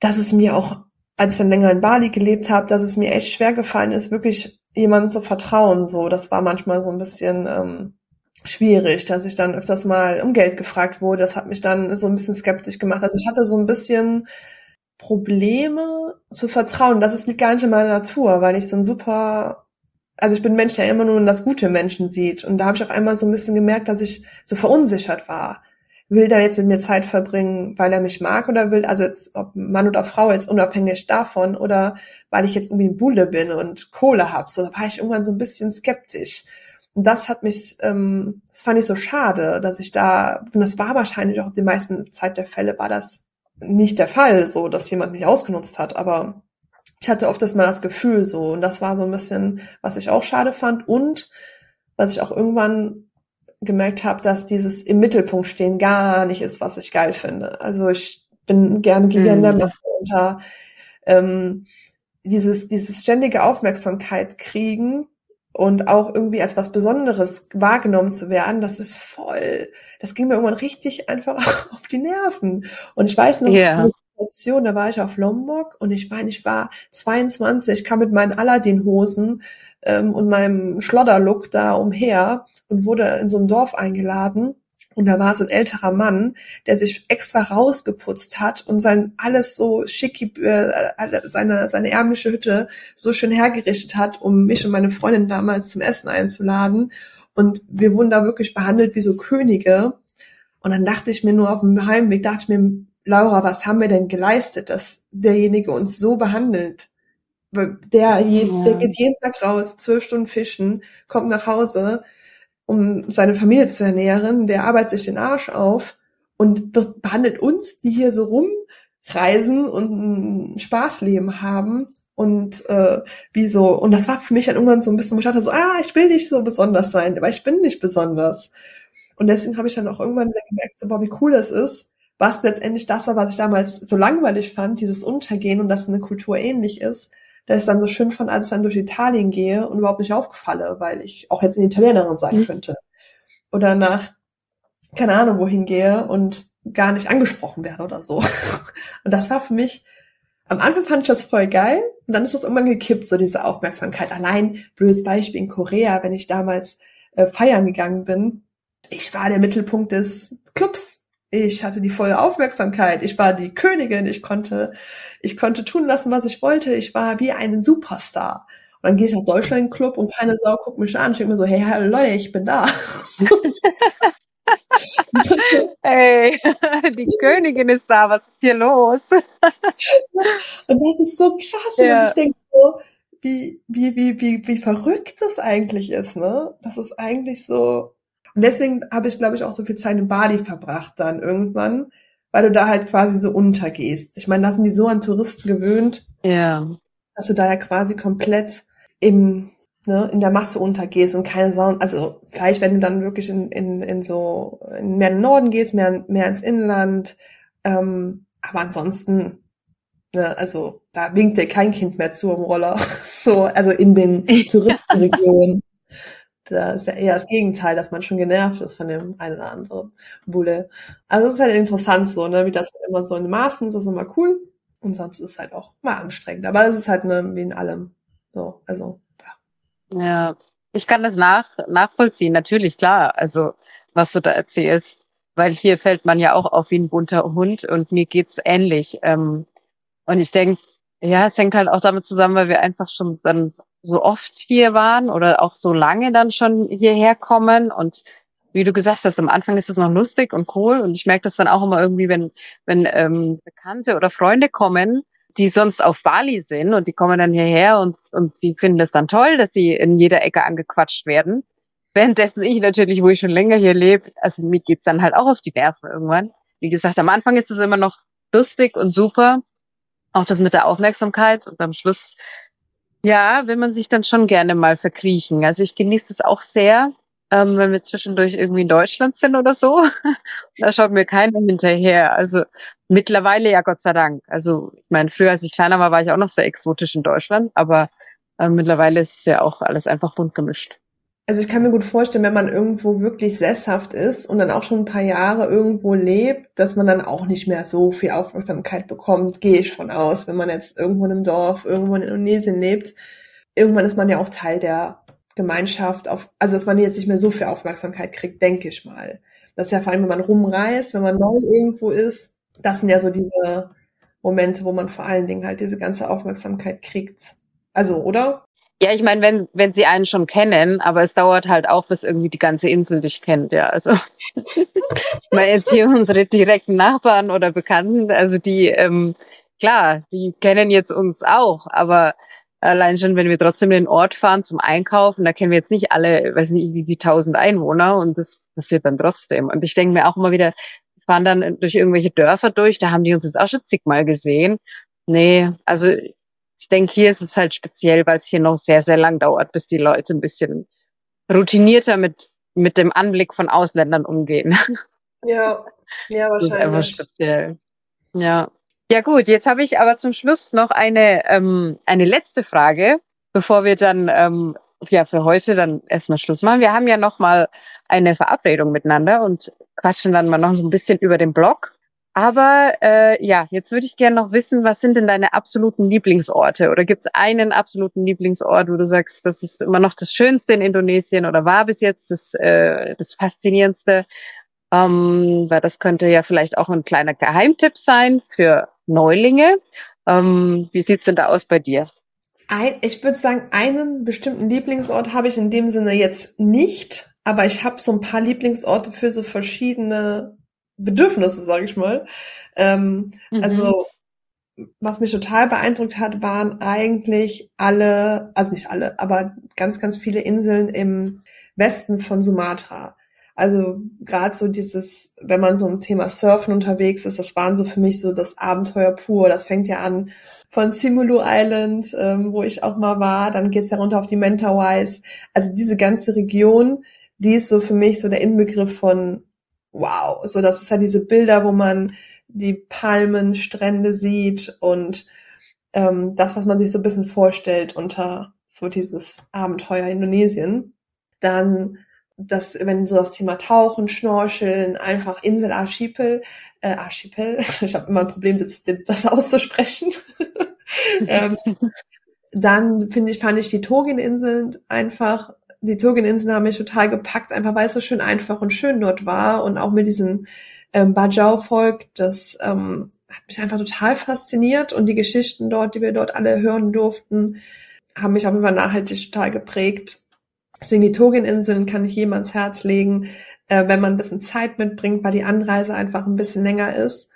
dass es mir auch, als ich dann länger in Bali gelebt habe, dass es mir echt schwer gefallen ist, wirklich jemandem zu vertrauen. So, das war manchmal so ein bisschen ähm, schwierig, dass ich dann öfters mal um Geld gefragt wurde. Das hat mich dann so ein bisschen skeptisch gemacht. Also ich hatte so ein bisschen Probleme zu vertrauen. Das ist gar nicht in meiner Natur, weil ich so ein super, also ich bin ein Mensch, der immer nur das Gute Menschen sieht. Und da habe ich auf einmal so ein bisschen gemerkt, dass ich so verunsichert war. Will der jetzt mit mir Zeit verbringen, weil er mich mag oder will, also jetzt ob Mann oder Frau jetzt unabhängig davon oder weil ich jetzt irgendwie ein Bulle bin und Kohle hab. So, da war ich irgendwann so ein bisschen skeptisch. Und das hat mich, ähm, das fand ich so schade, dass ich da, und das war wahrscheinlich auch die meisten Zeit der Fälle, war das nicht der Fall, so, dass jemand mich ausgenutzt hat, aber ich hatte oft das mal das Gefühl so, und das war so ein bisschen, was ich auch schade fand und was ich auch irgendwann gemerkt habe, dass dieses im Mittelpunkt stehen gar nicht ist, was ich geil finde. Also ich bin gerne gegen mm. der Masse unter ähm, dieses, dieses ständige Aufmerksamkeit kriegen und auch irgendwie als was Besonderes wahrgenommen zu werden, das ist voll, das ging mir irgendwann richtig einfach auf die Nerven. Und ich weiß noch, yeah. eine Situation, da war ich auf Lombok und ich meine, ich war 22, kam mit meinen Aladdin-Hosen ähm, und meinem Schlodderlook da umher und wurde in so einem Dorf eingeladen und da war so ein älterer Mann, der sich extra rausgeputzt hat und sein alles so schicki, äh, seine, seine ärmliche Hütte so schön hergerichtet hat, um mich und meine Freundin damals zum Essen einzuladen. Und wir wurden da wirklich behandelt wie so Könige. Und dann dachte ich mir nur auf dem Heimweg, dachte ich mir, Laura, was haben wir denn geleistet, dass derjenige uns so behandelt? Der, der geht jeden Tag raus, zwölf Stunden fischen, kommt nach Hause, um seine Familie zu ernähren, der arbeitet sich den Arsch auf und behandelt uns, die hier so rumreisen und ein Spaßleben haben und äh, wie so und das war für mich dann irgendwann so ein bisschen, wo ich dachte so, ah, ich will nicht so besonders sein, aber ich bin nicht besonders. Und deswegen habe ich dann auch irgendwann gemerkt, so, boah, wie cool das ist, was letztendlich das war, was ich damals so langweilig fand, dieses Untergehen und dass eine Kultur ähnlich ist, dass ich dann so schön fand, als ich dann durch Italien gehe und überhaupt nicht aufgefalle, weil ich auch jetzt eine Italienerin sein mhm. könnte. Oder nach, keine Ahnung, wohin gehe und gar nicht angesprochen werde oder so. Und das war für mich, am Anfang fand ich das voll geil und dann ist das irgendwann gekippt, so diese Aufmerksamkeit. Allein, blödes Beispiel in Korea, wenn ich damals äh, feiern gegangen bin, ich war der Mittelpunkt des Clubs ich hatte die volle Aufmerksamkeit. Ich war die Königin. Ich konnte, ich konnte tun lassen, was ich wollte. Ich war wie ein Superstar. Und dann gehe ich nach Deutschland in den Club und keine Sau guckt mich an. Ich denke mir so, hey, hallo Leute, ich bin da. hey, die Königin ist da, was ist hier los? und das ist so krass. Ja. Und ich denke so, wie, wie, wie, wie, wie verrückt das eigentlich ist, ne? Das ist eigentlich so, und deswegen habe ich, glaube ich, auch so viel Zeit in Bali verbracht dann irgendwann, weil du da halt quasi so untergehst. Ich meine, da sind die so an Touristen gewöhnt, ja. dass du da ja quasi komplett im, ne, in der Masse untergehst und keine Sau, also vielleicht, wenn du dann wirklich in, in, in so in mehr in den Norden gehst, mehr, mehr ins Inland, ähm, aber ansonsten, ne, also da winkt dir kein Kind mehr zu im Roller. so, also in den Touristenregionen da ist ja eher das Gegenteil, dass man schon genervt ist von dem einen oder anderen Bulle. Also es ist halt interessant so, ne, wie das halt immer so in Maßen, das ist immer cool. Und sonst ist es halt auch mal anstrengend. Aber es ist halt ne, wie in allem. So, also, ja. Ja, ich kann das nach, nachvollziehen, natürlich, klar. Also, was du da erzählst. Weil hier fällt man ja auch auf wie ein bunter Hund und mir geht's ähnlich. Ähm, und ich denke, ja, es hängt halt auch damit zusammen, weil wir einfach schon dann so oft hier waren oder auch so lange dann schon hierher kommen und wie du gesagt hast, am Anfang ist es noch lustig und cool und ich merke das dann auch immer irgendwie, wenn, wenn ähm, Bekannte oder Freunde kommen, die sonst auf Bali sind und die kommen dann hierher und, und die finden es dann toll, dass sie in jeder Ecke angequatscht werden. Währenddessen ich natürlich, wo ich schon länger hier lebe, also mir geht's dann halt auch auf die Nerven irgendwann. Wie gesagt, am Anfang ist es immer noch lustig und super. Auch das mit der Aufmerksamkeit und am Schluss ja, will man sich dann schon gerne mal verkriechen. Also ich genieße es auch sehr, ähm, wenn wir zwischendurch irgendwie in Deutschland sind oder so. da schaut mir keiner hinterher. Also mittlerweile ja Gott sei Dank. Also ich meine, früher als ich kleiner war, war ich auch noch sehr exotisch in Deutschland, aber äh, mittlerweile ist es ja auch alles einfach bunt gemischt. Also ich kann mir gut vorstellen, wenn man irgendwo wirklich sesshaft ist und dann auch schon ein paar Jahre irgendwo lebt, dass man dann auch nicht mehr so viel Aufmerksamkeit bekommt, gehe ich von aus, wenn man jetzt irgendwo in einem Dorf, irgendwo in Indonesien lebt. Irgendwann ist man ja auch Teil der Gemeinschaft, auf, also dass man jetzt nicht mehr so viel Aufmerksamkeit kriegt, denke ich mal. Das ist ja vor allem, wenn man rumreist, wenn man neu irgendwo ist, das sind ja so diese Momente, wo man vor allen Dingen halt diese ganze Aufmerksamkeit kriegt. Also, oder? Ja, ich meine, wenn, wenn sie einen schon kennen, aber es dauert halt auch, bis irgendwie die ganze Insel dich kennt, ja. Also ich meine jetzt hier unsere direkten Nachbarn oder Bekannten, also die, ähm, klar, die kennen jetzt uns auch, aber allein schon, wenn wir trotzdem in den Ort fahren zum Einkaufen, da kennen wir jetzt nicht alle, weiß nicht, wie die tausend Einwohner und das passiert dann trotzdem. Und ich denke mir auch immer wieder, wir fahren dann durch irgendwelche Dörfer durch, da haben die uns jetzt auch schon zigmal gesehen. Nee, also ich denke, hier ist es halt speziell, weil es hier noch sehr, sehr lang dauert, bis die Leute ein bisschen routinierter mit, mit dem Anblick von Ausländern umgehen. Ja, ja, wahrscheinlich. Das ist einfach speziell. Ja. Ja gut, jetzt habe ich aber zum Schluss noch eine, ähm, eine letzte Frage, bevor wir dann ähm, ja für heute dann erstmal Schluss machen. Wir haben ja noch mal eine Verabredung miteinander und quatschen dann mal noch so ein bisschen über den Blog. Aber äh, ja, jetzt würde ich gerne noch wissen, was sind denn deine absoluten Lieblingsorte? Oder gibt es einen absoluten Lieblingsort, wo du sagst, das ist immer noch das Schönste in Indonesien oder war bis jetzt das, äh, das Faszinierendste? Ähm, weil das könnte ja vielleicht auch ein kleiner Geheimtipp sein für Neulinge. Ähm, wie sieht's denn da aus bei dir? Ein, ich würde sagen, einen bestimmten Lieblingsort habe ich in dem Sinne jetzt nicht, aber ich habe so ein paar Lieblingsorte für so verschiedene Bedürfnisse, sage ich mal. Ähm, mhm. Also was mich total beeindruckt hat, waren eigentlich alle, also nicht alle, aber ganz, ganz viele Inseln im Westen von Sumatra. Also gerade so dieses, wenn man so im Thema Surfen unterwegs ist, das waren so für mich so das Abenteuer pur. Das fängt ja an von Simulu Island, ähm, wo ich auch mal war, dann geht's ja runter auf die Mentawais. Also diese ganze Region, die ist so für mich so der Inbegriff von wow. So, das ist ja diese Bilder, wo man die Palmenstrände sieht und ähm, das, was man sich so ein bisschen vorstellt unter so dieses Abenteuer Indonesien. Dann das, wenn so das Thema Tauchen, Schnorcheln, einfach Insel Archipel, äh, Archipel, ich habe immer ein Problem, das, das auszusprechen. ähm, dann finde ich, fand ich die Togin-Inseln einfach die Turgeninseln haben mich total gepackt, einfach weil es so schön einfach und schön dort war und auch mit diesem ähm, Bajau-Volk, das ähm, hat mich einfach total fasziniert und die Geschichten dort, die wir dort alle hören durften, haben mich auch immer nachhaltig total geprägt. Deswegen die Turgeninseln kann ich jedem ans Herz legen, äh, wenn man ein bisschen Zeit mitbringt, weil die Anreise einfach ein bisschen länger ist.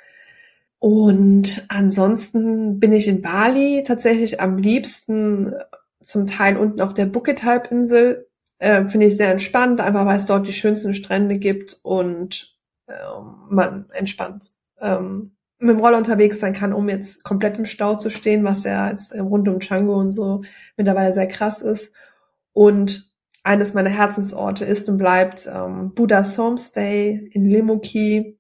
Und ansonsten bin ich in Bali tatsächlich am liebsten zum Teil unten auf der Bukit-Halbinsel, äh, Finde ich sehr entspannt, einfach weil es dort die schönsten Strände gibt und ähm, man entspannt ähm, mit dem Roller unterwegs sein kann, um jetzt komplett im Stau zu stehen, was ja jetzt rund um Django und so mittlerweile sehr krass ist. Und eines meiner Herzensorte ist und bleibt ähm, Buddha's Homestay in Limuki,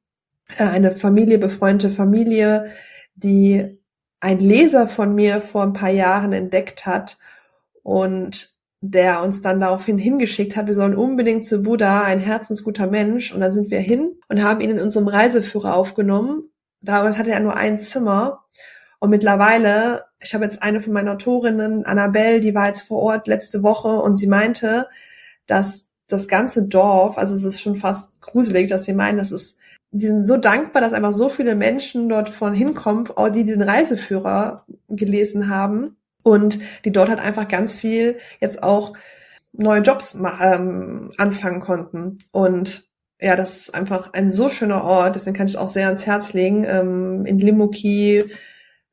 äh, eine Familie, befreundete Familie, die ein Leser von mir vor ein paar Jahren entdeckt hat und der uns dann daraufhin hingeschickt hat, wir sollen unbedingt zu Buddha, ein herzensguter Mensch. Und dann sind wir hin und haben ihn in unserem Reiseführer aufgenommen. Damals hatte er nur ein Zimmer. Und mittlerweile, ich habe jetzt eine von meinen Autorinnen, Annabelle, die war jetzt vor Ort letzte Woche und sie meinte, dass das ganze Dorf, also es ist schon fast gruselig, dass sie meinen, das ist, die sind so dankbar, dass einfach so viele Menschen dort von hinkommen, die den Reiseführer gelesen haben und die dort halt einfach ganz viel jetzt auch neue Jobs ähm, anfangen konnten. Und ja, das ist einfach ein so schöner Ort, deswegen kann ich auch sehr ans Herz legen, ähm, in Limuki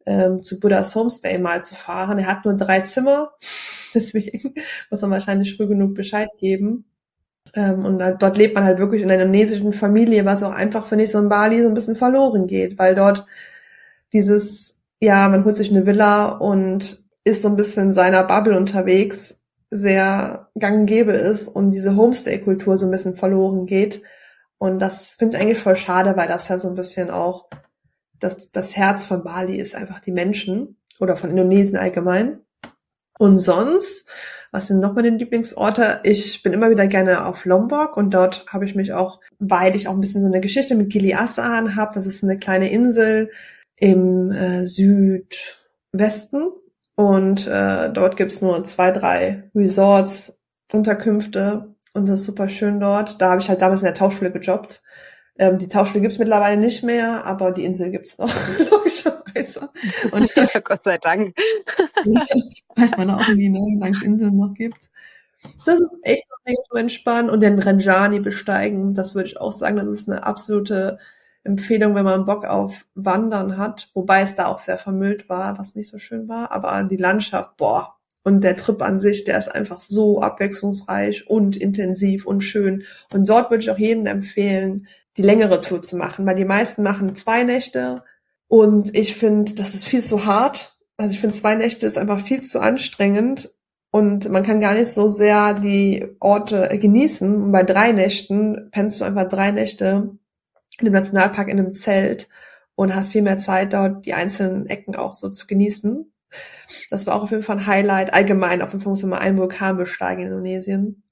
ähm, zu Buddha's Homestay mal zu fahren. Er hat nur drei Zimmer, deswegen muss man wahrscheinlich früh genug Bescheid geben. Ähm, und da, dort lebt man halt wirklich in einer indonesischen Familie, was auch einfach, finde ich, so in Bali so ein bisschen verloren geht, weil dort dieses, ja, man holt sich eine Villa und ist so ein bisschen in seiner Bubble unterwegs, sehr gang gäbe ist und diese Homestay-Kultur so ein bisschen verloren geht. Und das finde ich eigentlich voll schade, weil das ja so ein bisschen auch das, das Herz von Bali ist, einfach die Menschen oder von Indonesien allgemein. Und sonst, Was sind noch meine Lieblingsorte? Ich bin immer wieder gerne auf Lombok und dort habe ich mich auch, weil ich auch ein bisschen so eine Geschichte mit Gili Asan habe. Das ist so eine kleine Insel im äh, Südwesten und äh, dort gibt's nur zwei, drei Resorts, Unterkünfte und das ist super schön dort. Da habe ich halt damals in der Tauchschule gejobbt. Ähm, die Tauchschule gibt's mittlerweile nicht mehr, aber die Insel gibt's noch, logischerweise. Und ja, Gott sei Dank. weiß man auch nie, ne, wie lange es Inseln noch gibt. Das ist echt so mega zu entspannen und den Ranjani besteigen, das würde ich auch sagen, das ist eine absolute Empfehlung, wenn man Bock auf Wandern hat, wobei es da auch sehr vermüllt war, was nicht so schön war, aber die Landschaft, boah, und der Trip an sich, der ist einfach so abwechslungsreich und intensiv und schön. Und dort würde ich auch jedem empfehlen, die längere Tour zu machen, weil die meisten machen zwei Nächte und ich finde, das ist viel zu hart. Also ich finde, zwei Nächte ist einfach viel zu anstrengend und man kann gar nicht so sehr die Orte genießen. Und bei drei Nächten pennst du einfach drei Nächte in dem Nationalpark in einem Zelt und hast viel mehr Zeit, dort die einzelnen Ecken auch so zu genießen. Das war auch auf jeden Fall ein Highlight. Allgemein, auf jeden Fall muss man mal einen Vulkan besteigen in Indonesien.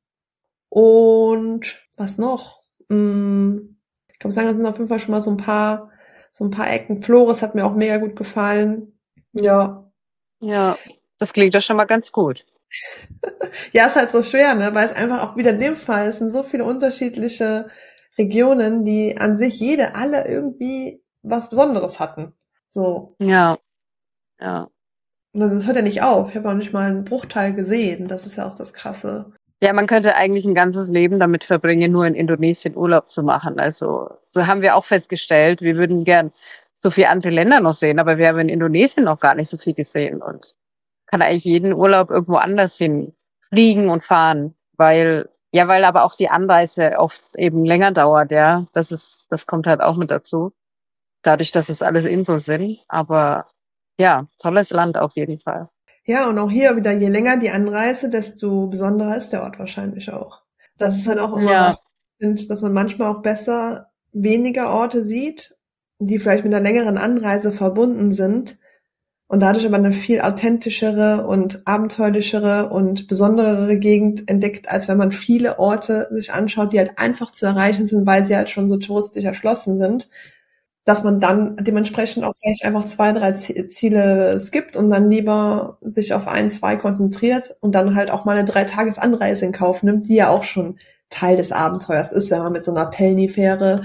Und was noch? Hm, ich kann sagen, das sind auf jeden Fall schon mal so ein paar, so ein paar Ecken. Flores hat mir auch mega gut gefallen. Ja. Ja, das klingt doch schon mal ganz gut. ja, ist halt so schwer, ne? Weil es einfach auch wieder in dem Fall, es sind so viele unterschiedliche Regionen, die an sich jede, alle irgendwie was Besonderes hatten. So. Ja. Ja. Und das hört ja nicht auf. Ich habe auch nicht mal einen Bruchteil gesehen. Das ist ja auch das Krasse. Ja, man könnte eigentlich ein ganzes Leben damit verbringen, nur in Indonesien Urlaub zu machen. Also, so haben wir auch festgestellt, wir würden gern so viele andere Länder noch sehen, aber wir haben in Indonesien noch gar nicht so viel gesehen und kann eigentlich jeden Urlaub irgendwo anders hin fliegen und fahren, weil ja, weil aber auch die Anreise oft eben länger dauert, ja. Das ist, das kommt halt auch mit dazu. Dadurch, dass es alles Inseln sind. Aber ja, tolles Land auf jeden Fall. Ja, und auch hier wieder, je länger die Anreise, desto besonderer ist der Ort wahrscheinlich auch. Das ist halt auch immer ja. was, dass man manchmal auch besser weniger Orte sieht, die vielleicht mit einer längeren Anreise verbunden sind, und dadurch aber eine viel authentischere und abenteuerlichere und besonderere Gegend entdeckt, als wenn man viele Orte sich anschaut, die halt einfach zu erreichen sind, weil sie halt schon so touristisch erschlossen sind, dass man dann dementsprechend auch vielleicht einfach zwei, drei Ziele skippt und dann lieber sich auf ein, zwei konzentriert und dann halt auch mal eine drei Tages Anreise in Kauf nimmt, die ja auch schon Teil des Abenteuers ist, wenn man mit so einer Pelni-Fähre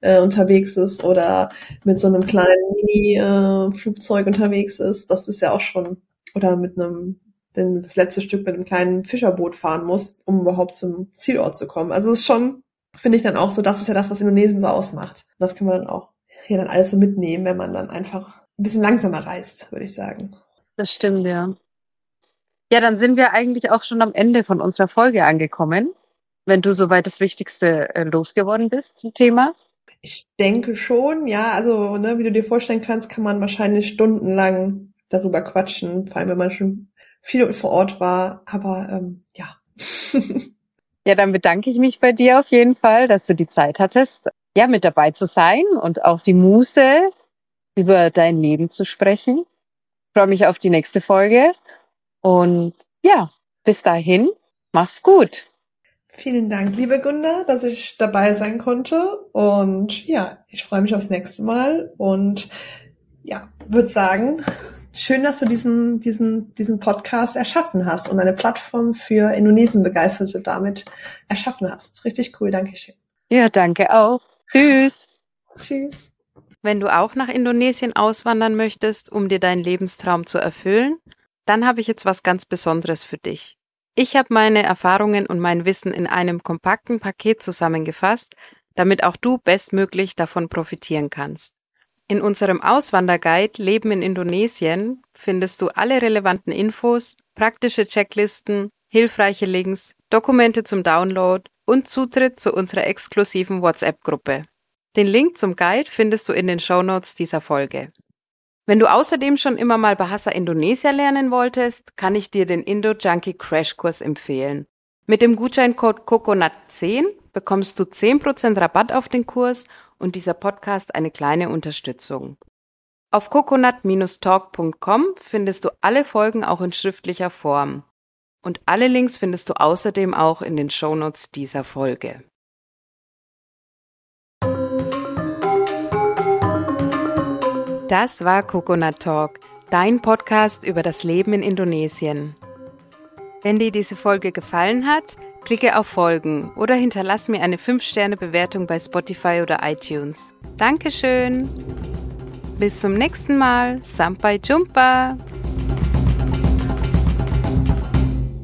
äh, unterwegs ist oder mit so einem kleinen Mini-Flugzeug äh, unterwegs ist. Das ist ja auch schon, oder mit einem, denn das letzte Stück mit einem kleinen Fischerboot fahren muss, um überhaupt zum Zielort zu kommen. Also es ist schon, finde ich dann auch so, das ist ja das, was Indonesien so ausmacht. Und das kann man dann auch hier dann alles so mitnehmen, wenn man dann einfach ein bisschen langsamer reist, würde ich sagen. Das stimmt, ja. Ja, dann sind wir eigentlich auch schon am Ende von unserer Folge angekommen wenn du soweit das Wichtigste äh, losgeworden bist zum Thema? Ich denke schon, ja. Also, ne, wie du dir vorstellen kannst, kann man wahrscheinlich stundenlang darüber quatschen, vor allem wenn man schon viel vor Ort war. Aber ähm, ja. ja, dann bedanke ich mich bei dir auf jeden Fall, dass du die Zeit hattest, ja, mit dabei zu sein und auch die Muße, über dein Leben zu sprechen. Ich freue mich auf die nächste Folge. Und ja, bis dahin, mach's gut. Vielen Dank, liebe Gunda, dass ich dabei sein konnte. Und ja, ich freue mich aufs nächste Mal. Und ja, würde sagen, schön, dass du diesen, diesen, diesen Podcast erschaffen hast und eine Plattform für Indonesien-Begeisterte damit erschaffen hast. Richtig cool, danke schön. Ja, danke auch. Tschüss. Tschüss. Wenn du auch nach Indonesien auswandern möchtest, um dir deinen Lebenstraum zu erfüllen, dann habe ich jetzt was ganz Besonderes für dich. Ich habe meine Erfahrungen und mein Wissen in einem kompakten Paket zusammengefasst, damit auch du bestmöglich davon profitieren kannst. In unserem Auswanderguide Leben in Indonesien findest du alle relevanten Infos, praktische Checklisten, hilfreiche Links, Dokumente zum Download und Zutritt zu unserer exklusiven WhatsApp-Gruppe. Den Link zum Guide findest du in den Shownotes dieser Folge. Wenn du außerdem schon immer mal Bahasa Indonesia lernen wolltest, kann ich dir den Indo Junkie Crash Kurs empfehlen. Mit dem Gutscheincode COCONUT10 bekommst du 10% Rabatt auf den Kurs und dieser Podcast eine kleine Unterstützung. Auf coconut-talk.com findest du alle Folgen auch in schriftlicher Form. Und alle Links findest du außerdem auch in den Shownotes dieser Folge. Das war Coconut Talk, dein Podcast über das Leben in Indonesien. Wenn dir diese Folge gefallen hat, klicke auf Folgen oder hinterlass mir eine 5-Sterne-Bewertung bei Spotify oder iTunes. Dankeschön! Bis zum nächsten Mal. Sampai Jumpa!